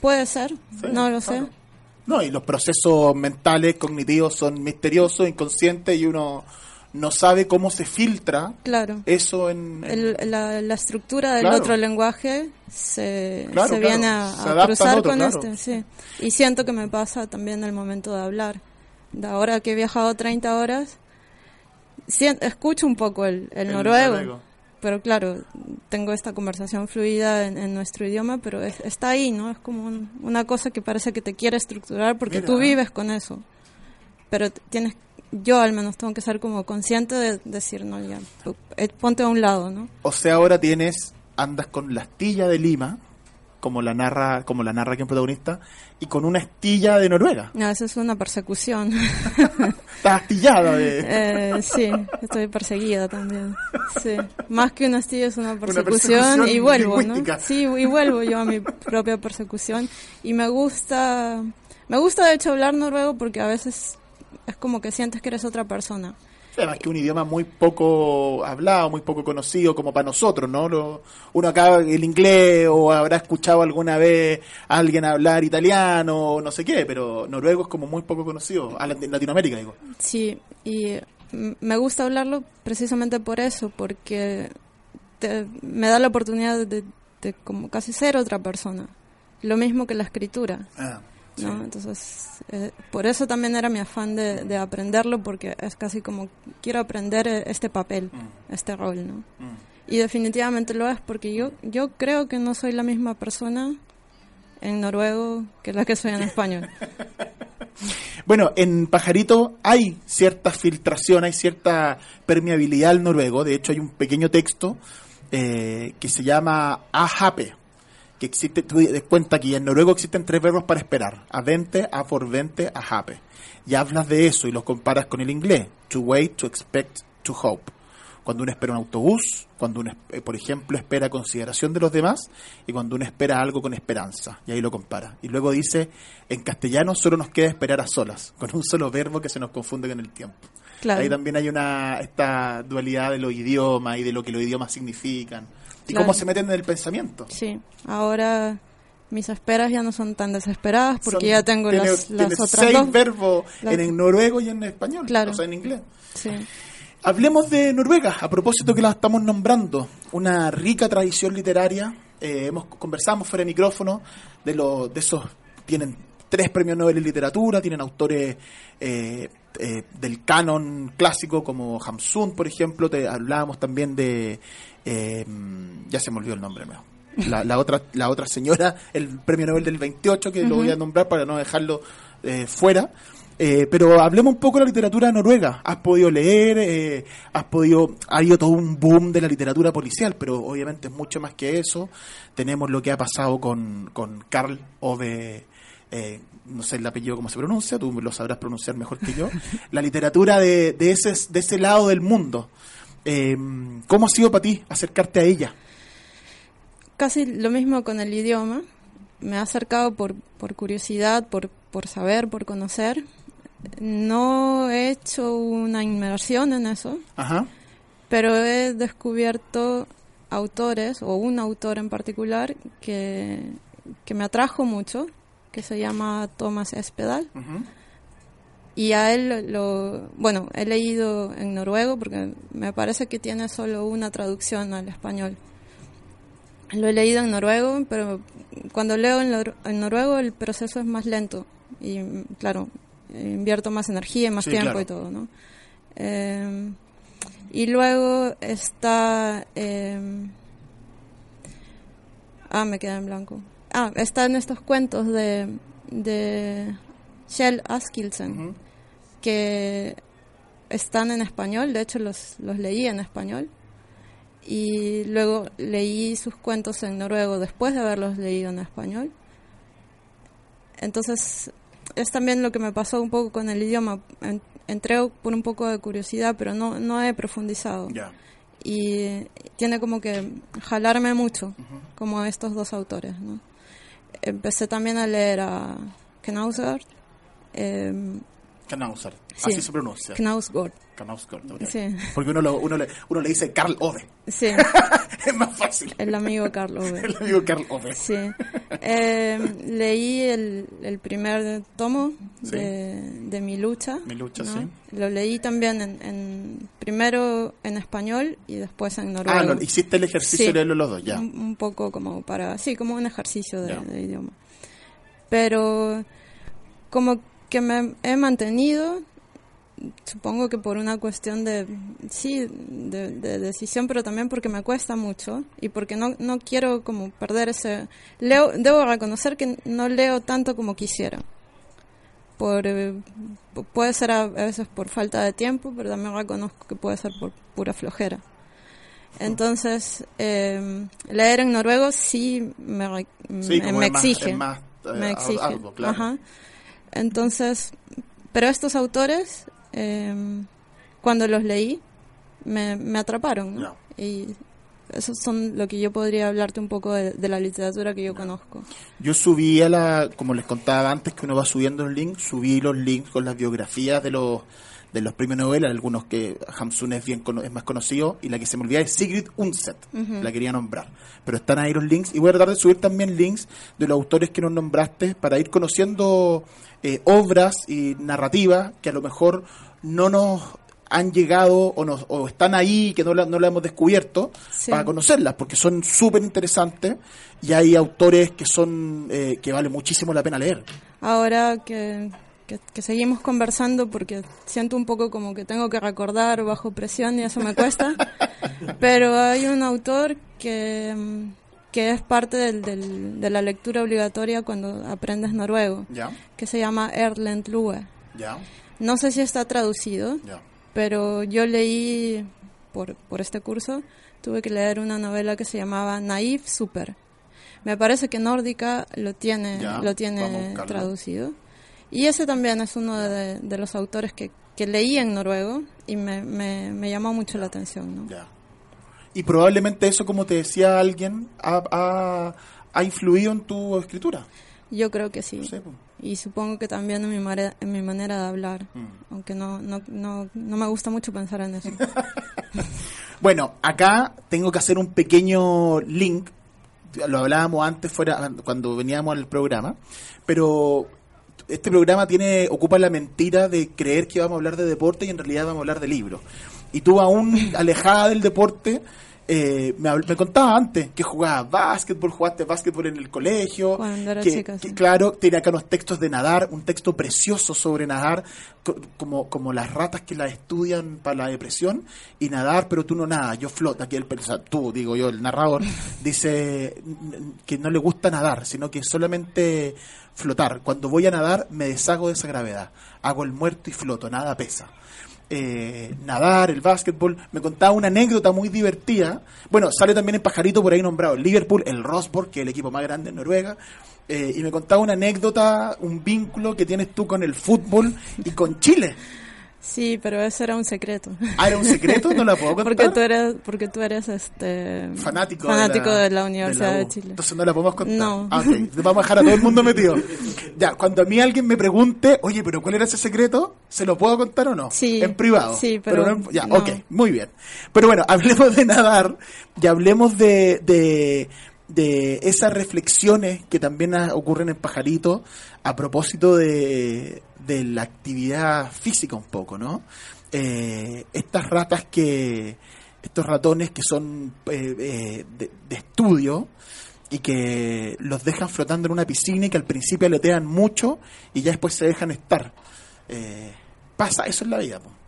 Puede ser, Sí, no lo claro. sé. No, y los procesos mentales, cognitivos son misteriosos, inconscientes y uno no sabe cómo se filtra Claro. eso en... en- El- la, la estructura del Claro. otro lenguaje se, Claro, se viene a, Se cruzar otro, con este, sí. Y siento que me pasa también el momento de hablar. De ahora que he viajado 30 horas, escucho un poco el, el el noruego, pero claro, tengo esta conversación fluida en, en nuestro idioma, pero es- está ahí, ¿no? Es como un- una cosa que parece que te quiere estructurar porque Mira. tú vives con eso. Pero tienes, yo al menos tengo que ser como consciente de decir, no, ya, eh, ponte a un lado, ¿no? O sea, ahora tienes, andas con la astilla de Lima, como la narra, como la narra aquí en protagonista, y con una astilla de Noruega. No, eso es una persecución. Estás astillada de... Eh, sí, estoy perseguida también. Sí, más que una astilla es una persecución, persecución y vuelvo, ¿no? Sí, y vuelvo yo a mi propia persecución y me gusta, me gusta de hecho hablar noruego porque a veces es como que sientes que eres otra persona. Además que un idioma muy poco hablado, muy poco conocido como para nosotros, ¿no? Lo- uno acá el inglés o habrá escuchado alguna vez a alguien hablar italiano o no sé qué, pero noruego es como muy poco conocido, a Latinoamérica digo. Sí, y me gusta hablarlo precisamente por eso, porque te- me da la oportunidad de, de como casi ser otra persona. Lo mismo que la escritura. Ah, ¿no? sí. Entonces, eh, por eso también era mi afán de, de aprenderlo, porque es casi como quiero aprender eh, este papel, Mm. este rol, ¿no? Mm. Y definitivamente lo es, porque yo, yo creo que no soy la misma persona en noruego que la que soy en español. Bueno, en Pajarito hay cierta filtración, hay cierta permeabilidad al noruego. De hecho, hay un pequeño texto eh, que se llama ahape, que existe, tú des cuenta que en noruego existen tres verbos para esperar, avente, aforvente, ahape. Y hablas de eso y los comparas con el inglés, to wait, to expect, to hope. Cuando uno espera un autobús, cuando uno, eh, por ejemplo, espera consideración de los demás y cuando uno espera algo con esperanza. Y ahí lo compara. Y luego dice, en castellano solo nos queda esperar a solas, con un solo verbo que se nos confunde con el tiempo. Claro. Ahí también hay una esta dualidad de los idiomas y de lo que los idiomas significan. Y Claro. cómo se meten en el pensamiento. Sí, ahora mis esperas ya no son tan desesperadas porque Son- ya tengo tiene- las, las tiene otras seis dos. verbos Las- en el noruego y en español, Claro. o sea, en inglés. Sí. Hablemos de Noruega, a propósito que la estamos nombrando, una rica tradición literaria. eh, hemos conversamos fuera de micrófono de los de esos tienen tres premios Nobel en literatura, tienen autores eh, eh, del canon clásico como Hamsun, por ejemplo. Te hablábamos también de eh, ya se me olvidó el nombre, ¿no? La, la otra la otra señora, el premio Nobel del 28 que lo voy a nombrar para no dejarlo eh, fuera. Eh, pero hablemos un poco de la literatura noruega. ¿Has podido leer? Eh, ¿Has podido.? Ha habido todo un boom de la literatura policial, pero obviamente es mucho más que eso. Tenemos lo que ha pasado con, con Karl Ove. eh, no sé el apellido cómo se pronuncia, tú lo sabrás pronunciar mejor que yo. La literatura de, de, ese, de ese lado del mundo. Eh, ¿Cómo ha sido para ti acercarte a ella? Casi lo mismo con el idioma. Me ha acercado por, por curiosidad, por, por saber, por conocer. No he hecho una inmersión en eso, Ajá. pero he descubierto autores, o un autor en particular, que, que me atrajo mucho, que se llama Thomas Espedal. ujú. Y a él lo, bueno, he leído en noruego porque me parece que tiene solo una traducción al español. Lo he leído en noruego, pero cuando leo en, nor- en noruego el proceso es más lento y claro, invierto más energía, más Sí, tiempo claro. y todo, ¿no? Eh, y luego está... eh, ah, me queda en blanco. Ah, están estos cuentos de, de Shell Askilsen Ujú. Que están en español, de hecho los, los leí en español. y luego leí sus cuentos en noruego después de haberlos leído en español. Entonces, es también lo que me pasó un poco con el idioma. En- entré por un poco de curiosidad, pero no, no he profundizado. Ya. Y tiene como que jalarme mucho, como a estos dos autores. ¿no? Empecé también a leer a Knausgård. em, Knausgård. Sí. Así se pronuncia. Knausgård, Knausgård. ok. sí, Porque uno, lo- uno, le, uno le dice Carl Ove. sí, es más fácil. el amigo Carlos. El amigo Carl Ove. Sí. Eh, leí el, el primer tomo Sí. de, de Mi lucha. Mi lucha, ¿no? sí. Lo leí también en, en- primero en español y después en noruego. Ah, lo- hiciste el ejercicio de leerlo los dos, ya. Un, un poco como para, sí, como un ejercicio de idioma. Pero como que me he mantenido, supongo que por una cuestión de, sí, de, de decisión, pero también porque me cuesta mucho y porque no, no quiero como perder ese... Leo, debo reconocer que no leo tanto como quisiera. Por, eh, pu- puede ser a, veces por falta de tiempo, pero también reconozco que puede ser por pura flojera. Entonces, eh, leer en noruego sí me, Sí, me, más- exige. más, eh, me exige. arduo, claro. Ajá. Entonces, pero estos autores, eh, cuando los leí, me, me atraparon. ¿no? Y esos son lo que yo podría hablarte un poco de, de la literatura que yo conozco. Yo subí a la, como les contaba antes, que uno va subiendo los links, subí los links con las biografías de los de los premios Nobel, algunos que Hamsun es bien es más conocido, y la que se me olvida es Sigrid Undset, la quería nombrar. Pero están ahí los links, y voy a tratar de subir también links de los autores que nos nombraste para ir conociendo eh, obras y narrativas que a lo mejor no nos han llegado o, nos, o están ahí que no la, no la hemos descubierto Sí. para conocerlas porque son súper interesantes y hay autores que son eh, que vale muchísimo la pena leer Ahora que, que, que seguimos conversando, porque siento un poco como que tengo que recordar bajo presión y eso me cuesta, pero hay un autor que, que es parte del, del- de la lectura obligatoria cuando aprendes noruego, que se llama Erlend Lue. No sé si está traducido, pero yo leí por, por este curso, tuve que leer una novela que se llamaba Naive Super. Me parece que Nórdica lo tiene, lo tiene traducido. Y ese también es uno de, de los autores que, que leí en noruego y me, me, me llamó mucho la atención. ¿no? ya y probablemente eso como te decía alguien ha, ha, ha influido en tu escritura Yo creo que sí. No sé, pues. Y supongo que también en mi, mare- en mi manera de hablar, Mm. aunque no, no, no, no me gusta mucho pensar en eso. Bueno, acá tengo que hacer un pequeño link. Lo hablábamos antes fuera cuando veníamos al programa, pero este programa tiene ocupa la mentira de creer que vamos a hablar de deporte y en realidad vamos a hablar de libros. Y tú aún alejada del deporte eh, me, me contaba antes que jugabas básquetbol, jugaste básquetbol en el colegio, Cuando era que, chica, que, claro, tiene acá unos textos de nadar, un texto precioso sobre nadar, co- como, como las ratas que la estudian para la depresión, y nadar, pero tú no nadas, yo floto, aquí el, tú, digo yo, el narrador, dice que no le gusta nadar, sino que solamente flotar. Cuando voy a nadar, me deshago de esa gravedad, hago el muerto y floto, nada pesa eh, nadar, el básquetbol. Me contaba una anécdota muy divertida. Bueno, sale también el pajarito por ahí nombrado, Liverpool, el Rosborg, que es el equipo más grande en Noruega. Eh, y me contaba una anécdota, un vínculo que tienes tú con el fútbol y con Chile. Sí, pero eso era un secreto. Ah, era un secreto, no la puedo contar. Porque tú eres, porque tú eres este fanático, fanático de, de la, Universidad de. Chile. Entonces no la podemos contar. No. Ah, ok. Vamos a dejar a todo el mundo metido. Ya, cuando a mí alguien me pregunte, oye, pero ¿cuál era ese secreto? ¿Se lo puedo contar o no? Sí. En privado. Sí, pero no en- ya, no. ok, muy bien. Pero bueno, hablemos de nadar y hablemos de, de, de esas reflexiones que también ocurren en Pajarito a propósito de, de la actividad física un poco, ¿no? Eh, estas ratas que, estos ratones que son eh, eh, de, estudio y que los dejan flotando en una piscina y que al principio aletean mucho y ya después se dejan estar. Pasa, eso es la vida. po.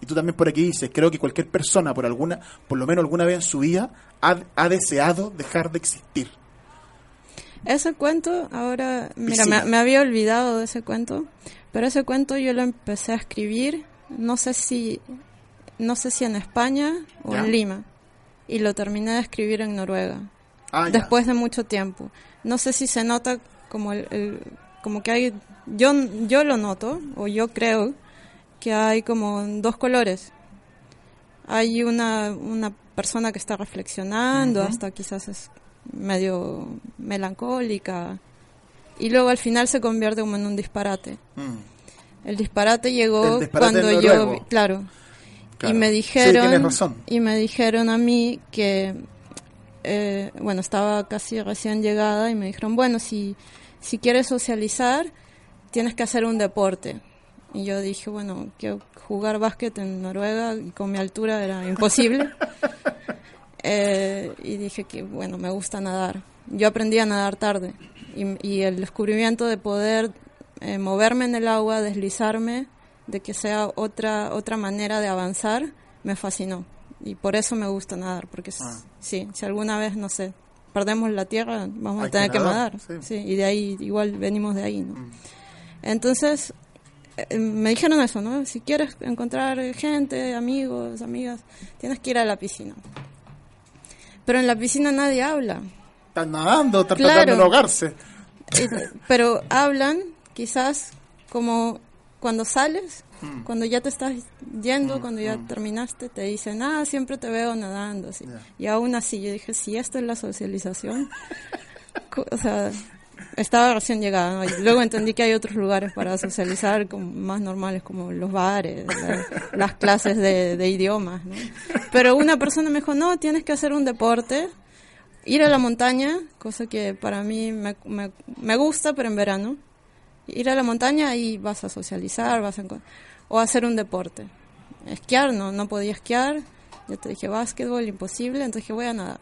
Y tú también por aquí dices, creo que cualquier persona, por alguna, por lo menos alguna vez en su vida, ha, ha deseado dejar de existir. Ese cuento, ahora, mira, me, me había olvidado de ese cuento, pero ese cuento yo lo empecé a escribir, no sé si, no sé si en España o Ya. en Lima. y lo terminé de escribir en Noruega. Ah, ya. después de mucho tiempo. No sé si se nota como el, el- como que hay yo yo lo noto o yo creo que hay como dos colores. Hay una una persona que está reflexionando, hasta quizás es medio melancólica y luego al final se convierte como en un disparate. Mm. El disparate llegó El disparate cuando yo, vi- claro, Claro. y me dijeron y me dijeron a mí que eh, bueno estaba casi recién llegada y me dijeron bueno si si quieres socializar tienes que hacer un deporte y yo dije bueno que jugar básquet en Noruega y con mi altura era imposible Eh, y dije que bueno me gusta nadar yo aprendí a nadar tarde y, y el descubrimiento de poder eh, moverme en el agua deslizarme de que sea otra otra manera de avanzar me fascinó y por eso me gusta nadar porque Ah. sí si alguna vez no sé perdemos la tierra vamos Hay a tener que que, nadar, nadar sí. Mm. sí, y de ahí igual venimos de ahí no entonces eh, me dijeron eso no si quieres encontrar gente amigos amigas tienes que ir a la piscina pero en la piscina nadie habla Están nadando, están Claro. tratando de ahogarse. Pero hablan quizás como cuando sales, Mm. cuando ya te estás yendo, cuando ya terminaste, te dicen, ah, siempre te veo nadando. Así. Y aún así, yo dije, si esto es la socialización, o sea, estaba recién llegada. ¿no? Luego entendí que hay otros lugares para socializar más normales, como los bares, la- las clases de, idiomas. ¿no? Pero una persona me dijo, no, tienes que hacer un deporte ir a la montaña, cosa que para mí me, gusta, pero en verano. Ir a la montaña y vas a socializar, vas a o hacer un deporte. Esquiar, no, no podía esquiar. Yo te dije básquetbol, imposible, entonces dije voy a nadar.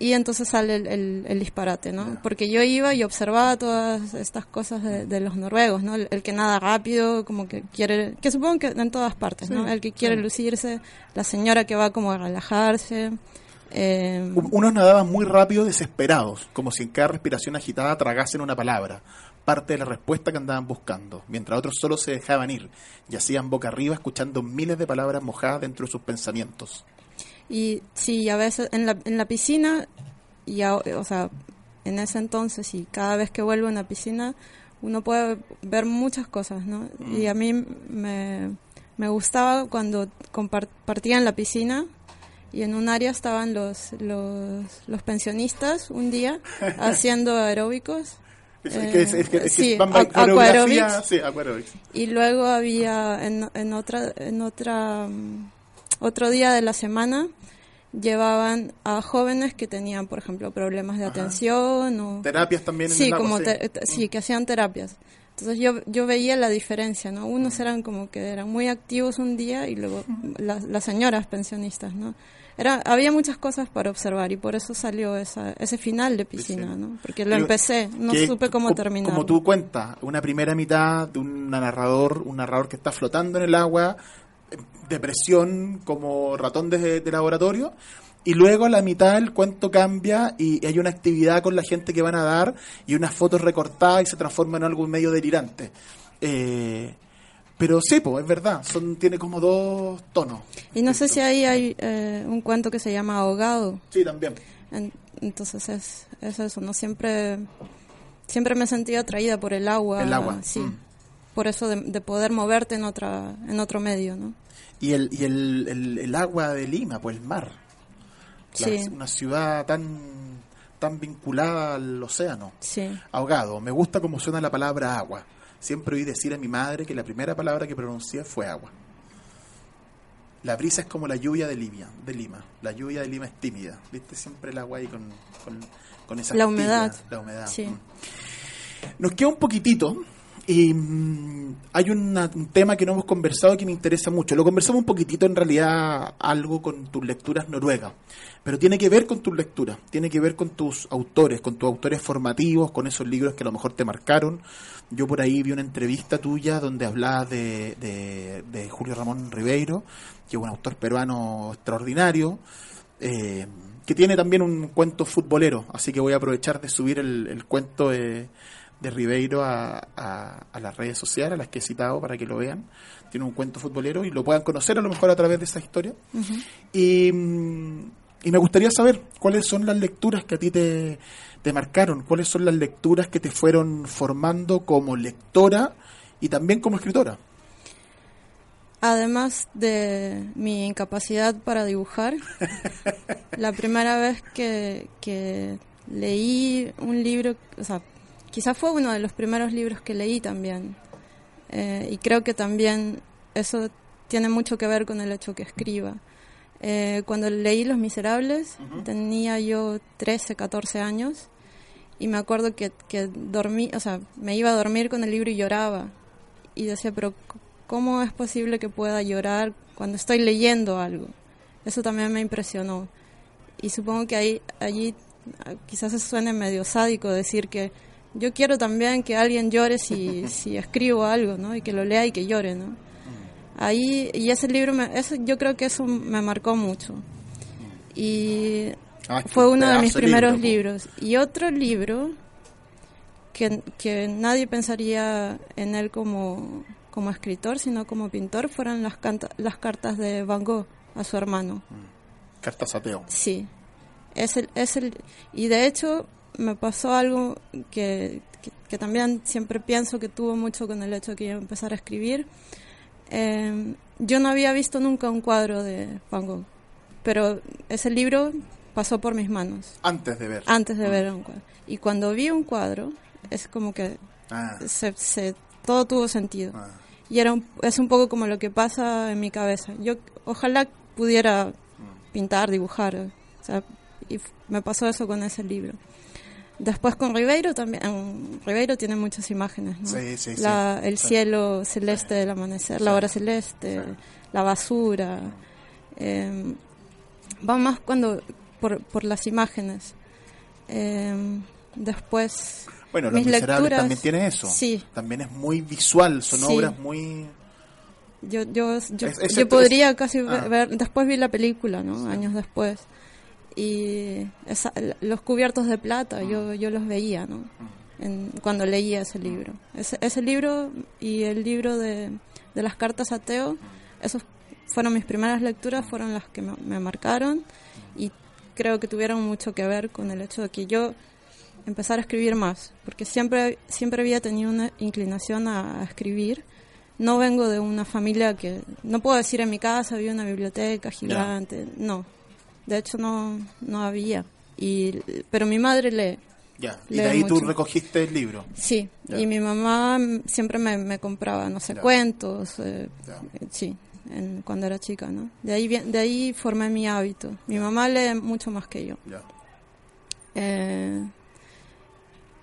Y entonces sale el, el- el disparate, ¿no? Porque yo iba y observaba todas estas cosas de, de los noruegos, ¿no? El, el que nada rápido, como que quiere, que supongo que en todas partes, ¿no? El que quiere sí. lucirse, la señora que va como a relajarse. eh, Unos nadaban muy rápido, desesperados, como si en cada respiración agitada tragasen una palabra, parte de la respuesta que andaban buscando, mientras otros solo se dejaban ir, y hacían boca arriba escuchando miles de palabras mojadas dentro de sus pensamientos. Y sí, a veces en la, en la piscina, y a- o sea, en ese entonces y cada vez que vuelvo a una piscina, uno puede ver muchas cosas, ¿no? Y a mí me, me gustaba cuando compartía en la piscina y en un área estaban los, los, los pensionistas un día haciendo aeróbicos. Es, Eh, que, es, es que- es que sí. Y luego había en, en otra en otra mm, otro día de la semana llevaban a jóvenes que tenían, por ejemplo, problemas de atención o Terapias también en sí, el agua, como sí. sí, que hacían terapias. Entonces yo yo veía la diferencia, ¿no? Unos eran como que eran muy activos un día y luego las, las señoras pensionistas, ¿no? Era, había muchas cosas para observar y por eso salió esa, ese final de piscina, ¿no? Porque lo empecé, no supe cómo terminar. Como tú cuentas, una primera mitad de un narrador, un narrador que está flotando en el agua, eh, depresión como ratón de, de laboratorio, y luego a la mitad el cuento cambia y hay una actividad con la gente que van a dar y unas fotos recortadas y se transforma en algo medio delirante. Eh, pero sí, pues, es verdad, son tiene como dos tonos. Y no sé si ahí hay eh, un cuento que se llama Ahogado. Sí, también. En- entonces es, es eso, ¿no? Siempre, siempre me he sentido atraída por el agua. El agua, Sí. mm. Por eso de, de poder moverte en, otra, en otro medio, ¿no? Y el, y el, el, el agua de Lima, pues el mar. La- Sí. Una ciudad tan, tan vinculada al océano. Sí. Ahogado. Me gusta cómo suena la palabra agua. Siempre oí decir a mi madre que la primera palabra que pronuncié fue agua. La brisa es como la lluvia de Lima. De Lima. La lluvia de Lima es tímida. ¿Viste? Siempre el agua ahí con, con, con esa La humedad. La humedad. Sí. Mm. Nos queda un poquitito y mm, hay un tema que no hemos conversado que me interesa mucho. Lo conversamos un poquitito en realidad algo con tus lecturas noruegas, pero tiene que ver con tus lecturas, tiene que ver con tus autores, con tus autores formativos, con esos libros que a lo mejor te marcaron. Yo por ahí vi una entrevista tuya donde hablabas de, de- Julio Ramón Ribeiro, que es un autor peruano extraordinario. eh, que tiene también un cuento futbolero, así que voy a aprovechar de subir el, el cuento de Ribeiro a, a- a las redes sociales, a las que he citado para que lo vean. Tiene un cuento futbolero y lo puedan conocer a lo mejor a través de esa historia. y, y me gustaría saber cuáles son las lecturas que a ti te, te marcaron, cuáles son las lecturas que te fueron formando como lectora y también como escritora. Además de mi incapacidad para dibujar, la primera vez que, que leí un libro, o sea, quizás fue uno de los primeros libros que leí también. Eh, y creo que también eso tiene mucho que ver con el hecho que escriba. Eh, cuando leí Los Miserables tenía yo 13, 14 años y me acuerdo que, que dormí, o sea, me iba a dormir con el libro y lloraba. Y decía, pero ¿cómo es posible que pueda llorar cuando estoy leyendo algo? Eso también me impresionó. Y supongo que ahí, allí ah, quizás se suene medio sádico decir que yo quiero también que alguien llore si, si escribo algo, ¿no? Y que lo lea y que llore, ¿no? Ahí, y ese libro, me, eso, yo creo que eso me marcó mucho. Y Ah, fue uno de mis primeros libro, libros. Y otro libro que, que nadie pensaría en él como, como escritor, sino como pintor, fueron las, canta- las cartas de Van Gogh a su hermano. Cartas ateo. Sí. Es el, es el, y de hecho me pasó algo que, que, que también siempre pienso que tuvo mucho con el hecho de que yo empezara a escribir. Eh, yo no había visto nunca un cuadro de Van Gogh, pero ese libro pasó por mis manos Antes de ver. antes de ver un cuadro. Y cuando vi un cuadro, es como que Ah, se, se- todo tuvo sentido. ah. Y era un- es un poco como lo que pasa en mi cabeza. Yo ojalá pudiera pintar, dibujar. o sea, y me pasó eso con ese libro. Después con Ribeiro también. en Ribeiro tiene muchas imágenes, ¿no? Sí, sí, sí. La- el Sí. cielo celeste del amanecer, la hora celeste, la basura. eh, va más cuando por, por las imágenes. Eh, después Bueno, Los mis Miserables lecturas- también tiene eso. Sí. También es muy visual, son obras muy... Yo, yo, yo, Es- es- yo es- podría casi ah. ver, después vi la película, ¿no? Años después. Y esa- los cubiertos de plata, yo, yo los veía, ¿no? En- cuando leía ese libro. Ese, ese libro y el libro de, de las cartas a Teo, esos fueron mis primeras lecturas, fueron las que me, me marcaron y creo que tuvieron mucho que ver con el hecho de que yo empezara a escribir más, porque siempre, siempre había tenido una inclinación a, a escribir. No vengo de una familia que, no puedo decir en mi casa había una biblioteca gigante, no. De hecho no, no había. Y, pero mi madre lee, Ya, y de ahí tú recogiste el libro. sí. Ya. Y mi mamá siempre me, me compraba, no sé, Ya. cuentos, eh, sí, en- cuando era chica, ¿no? De ahí, de ahí formé mi hábito. Mi mamá lee mucho más que yo. Ya. Eh,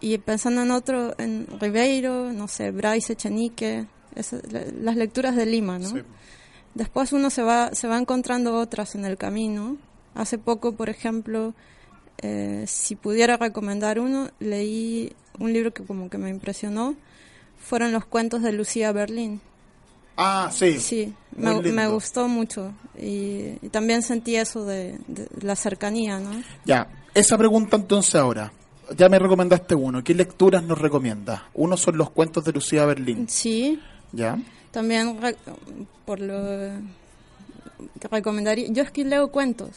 y pensando en otro, en Ribeiro, no sé, Bryce Echenique, las lecturas de Lima, ¿no? Sí. Después uno se va, se va encontrando otras en el camino. Hace poco, por ejemplo, eh, si pudiera recomendar uno, leí un libro que como que me impresionó. Fueron los cuentos de Lucía Berlín. Ah, sí. Sí, me, gustó mucho. Y, y también sentí eso de, de la cercanía, ¿no? Ya, esa pregunta entonces ahora. Ya me recomendaste uno. ¿Qué lecturas nos recomiendas? Uno son los cuentos de Lucía Berlín. Sí, ¿Ya? También re- por lo que recomendaría, yo es que leo cuentos.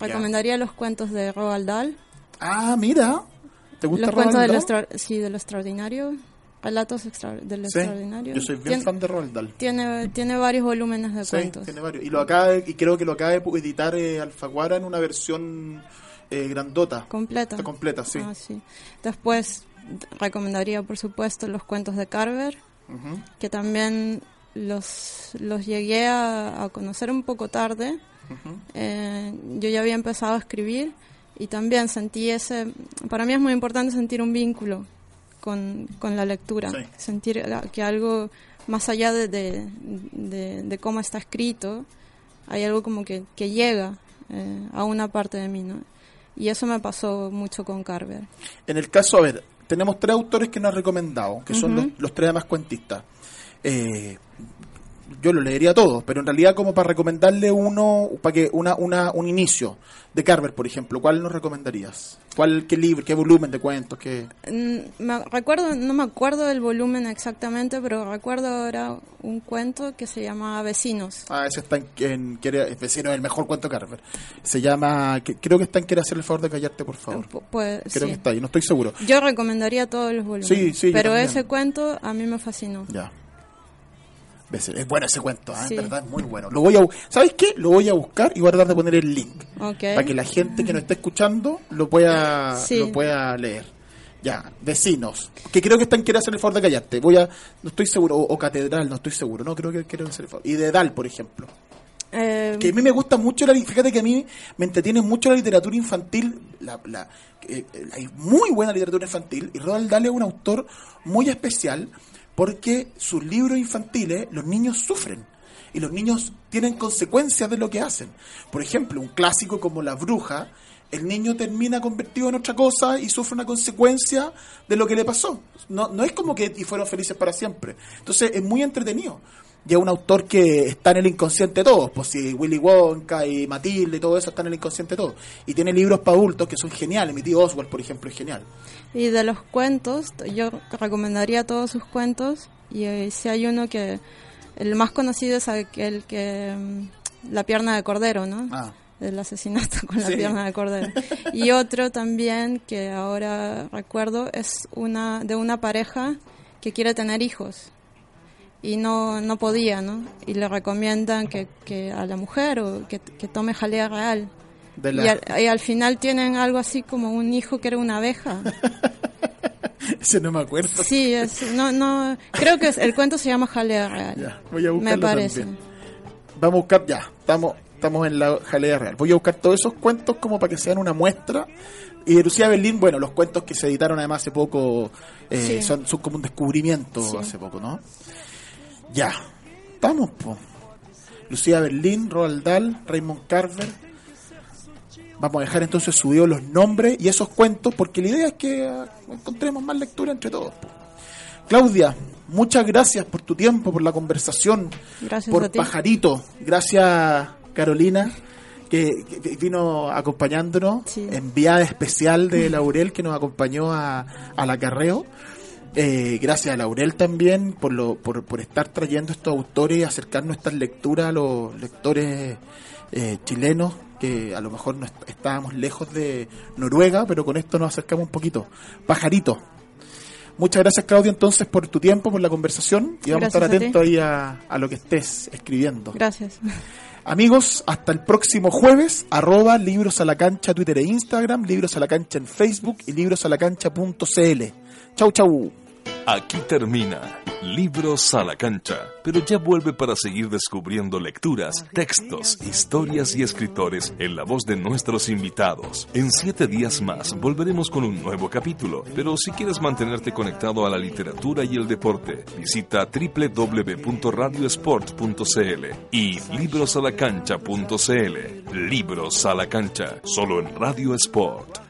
Recomendaría los cuentos de Roald Dahl, Ah, mira. ¿Te gusta los cuentos de Roald lo, sí, de lo extraordinario, relatos extra, de lo Sí, extraordinario. yo soy bien Tien- fan de Roald Dahl. tiene, tiene varios volúmenes de Sí, cuentos. tiene varios. Y, lo acaba de- y creo que lo acaba de editar eh, Alfaguara en una versión eh, grandota. Completa. Está completa, sí. Ah, sí. Después recomendaría, por supuesto, los cuentos de Carver, que también los, los llegué a, a conocer un poco tarde. Eh, yo ya había empezado a escribir y también sentí ese... Para mí es muy importante sentir un vínculo con, con la lectura, Sí. sentir que algo más allá de, de, de- de cómo está escrito, hay algo como que, que llega eh, a una parte de mí, ¿no? Y eso me pasó mucho con Carver. En el caso, a ver, tenemos tres autores que nos han recomendado, que son Ujú. los, los tres demás cuentistas. Eh, yo lo leería todo, pero en realidad como para recomendarle uno, para que una, una, un inicio de Carver, por ejemplo, ¿cuál nos recomendarías? ¿Cuál, qué libro, qué volumen de cuentos, qué? Mm, me recuerdo, no me acuerdo del volumen exactamente, pero recuerdo ahora un cuento que se llama Vecinos. Ah, ese está en, en quiere, Vecino es el mejor cuento de Carver. Se llama, que- creo que está en Quiere hacer el favor de callarte, por favor. Pues, Creo sí. que está ahí, no estoy seguro. Yo recomendaría todos los volúmenes. Sí, sí, pero ese cuento a mí me fascinó. Ya. Es bueno ese cuento. Sí. en verdad es muy bueno. Lo voy a, ¿Sabes qué? Lo voy a buscar y voy a tratar de poner el link. Para que la gente que nos está escuchando lo pueda Sí. lo pueda leer. Ya, vecinos, que creo que están quiere hacer el favor de callarte. Voy a, no estoy seguro, o, o catedral, no estoy seguro, no creo que quiero hacer el favor. Y de Dal, por ejemplo. Eh, Que a mí me gusta mucho la fíjate que a mí me entretiene mucho la literatura infantil, la, la- eh, eh, hay muy buena literatura infantil y Roald Dahl es un autor muy especial porque sus libros infantiles los niños sufren y los niños tienen consecuencias de lo que hacen. Por ejemplo, un clásico como La Bruja, el niño termina convertido en otra cosa y sufre una consecuencia de lo que le pasó. No, no es como que y fueron felices para siempre. Entonces es muy entretenido. Y es un autor que está en el inconsciente de todos, pues si Willy Wonka y Matilde y todo eso está en el inconsciente de todos. Y tiene libros para adultos que son geniales. Mi tío Oswald, por ejemplo, es genial. Y de los cuentos, yo recomendaría todos sus cuentos. Y eh, si hay uno que. El más conocido es aquel que. mm, La pierna de cordero, ¿no? Ah. El asesinato con la Sí. pierna de cordero. Y otro también que ahora recuerdo es una de una pareja que quiere tener hijos y no, no podía, ¿no? Y le recomiendan que, que a la mujer o que, que tome jalea real. De Y, al, y al final tienen algo así como un hijo que era una abeja. Ese no me acuerdo. Sí, es, no, no, creo que es- el cuento se llama Jalea Real. Ya, voy a me buscarlo parece. también. Vamos a buscar, ya, estamos, estamos en la jalea real. Voy a buscar todos esos cuentos como para que sean una muestra. Y de Lucía Berlín, bueno, los cuentos que se editaron además hace poco eh, Sí. son, son como un descubrimiento Sí. hace poco, ¿no? Ya, estamos, po. Lucía Berlín, Roald Dahl, Raymond Carver. Vamos a dejar entonces subidos los nombres y esos cuentos, porque la idea es que ah, encontremos más lectura entre todos. po. Claudia, muchas gracias por tu tiempo, por la conversación, Gracias por. Pajarito. Gracias, Carolina, que, que vino acompañándonos, Sí. enviada especial de Laurel que nos acompañó a, al acarreo. Eh, gracias a Laurel también por, lo, por, por estar trayendo estos autores y acercarnos estas lecturas a los lectores eh, chilenos que a lo mejor no est- estábamos lejos de Noruega, pero con esto nos acercamos un poquito. Pajarito. Muchas gracias Claudio entonces por tu tiempo, por la conversación y vamos a estar Gracias a ti. atentos ahí a, a lo que estés escribiendo. Gracias. Amigos, hasta el próximo jueves, arroba libros a la cancha Twitter e Instagram, libros a la cancha en Facebook y librosalacancha.cl. Chau, chau. Aquí termina Libros a la cancha, pero ya vuelve para seguir descubriendo lecturas, textos, historias y escritores en la voz de nuestros invitados. En siete días más volveremos con un nuevo capítulo, pero si quieres mantenerte conectado a la literatura y el deporte, visita www.radiosport.cl y librosalacancha.cl. Libros a la cancha, solo en Radio Sport,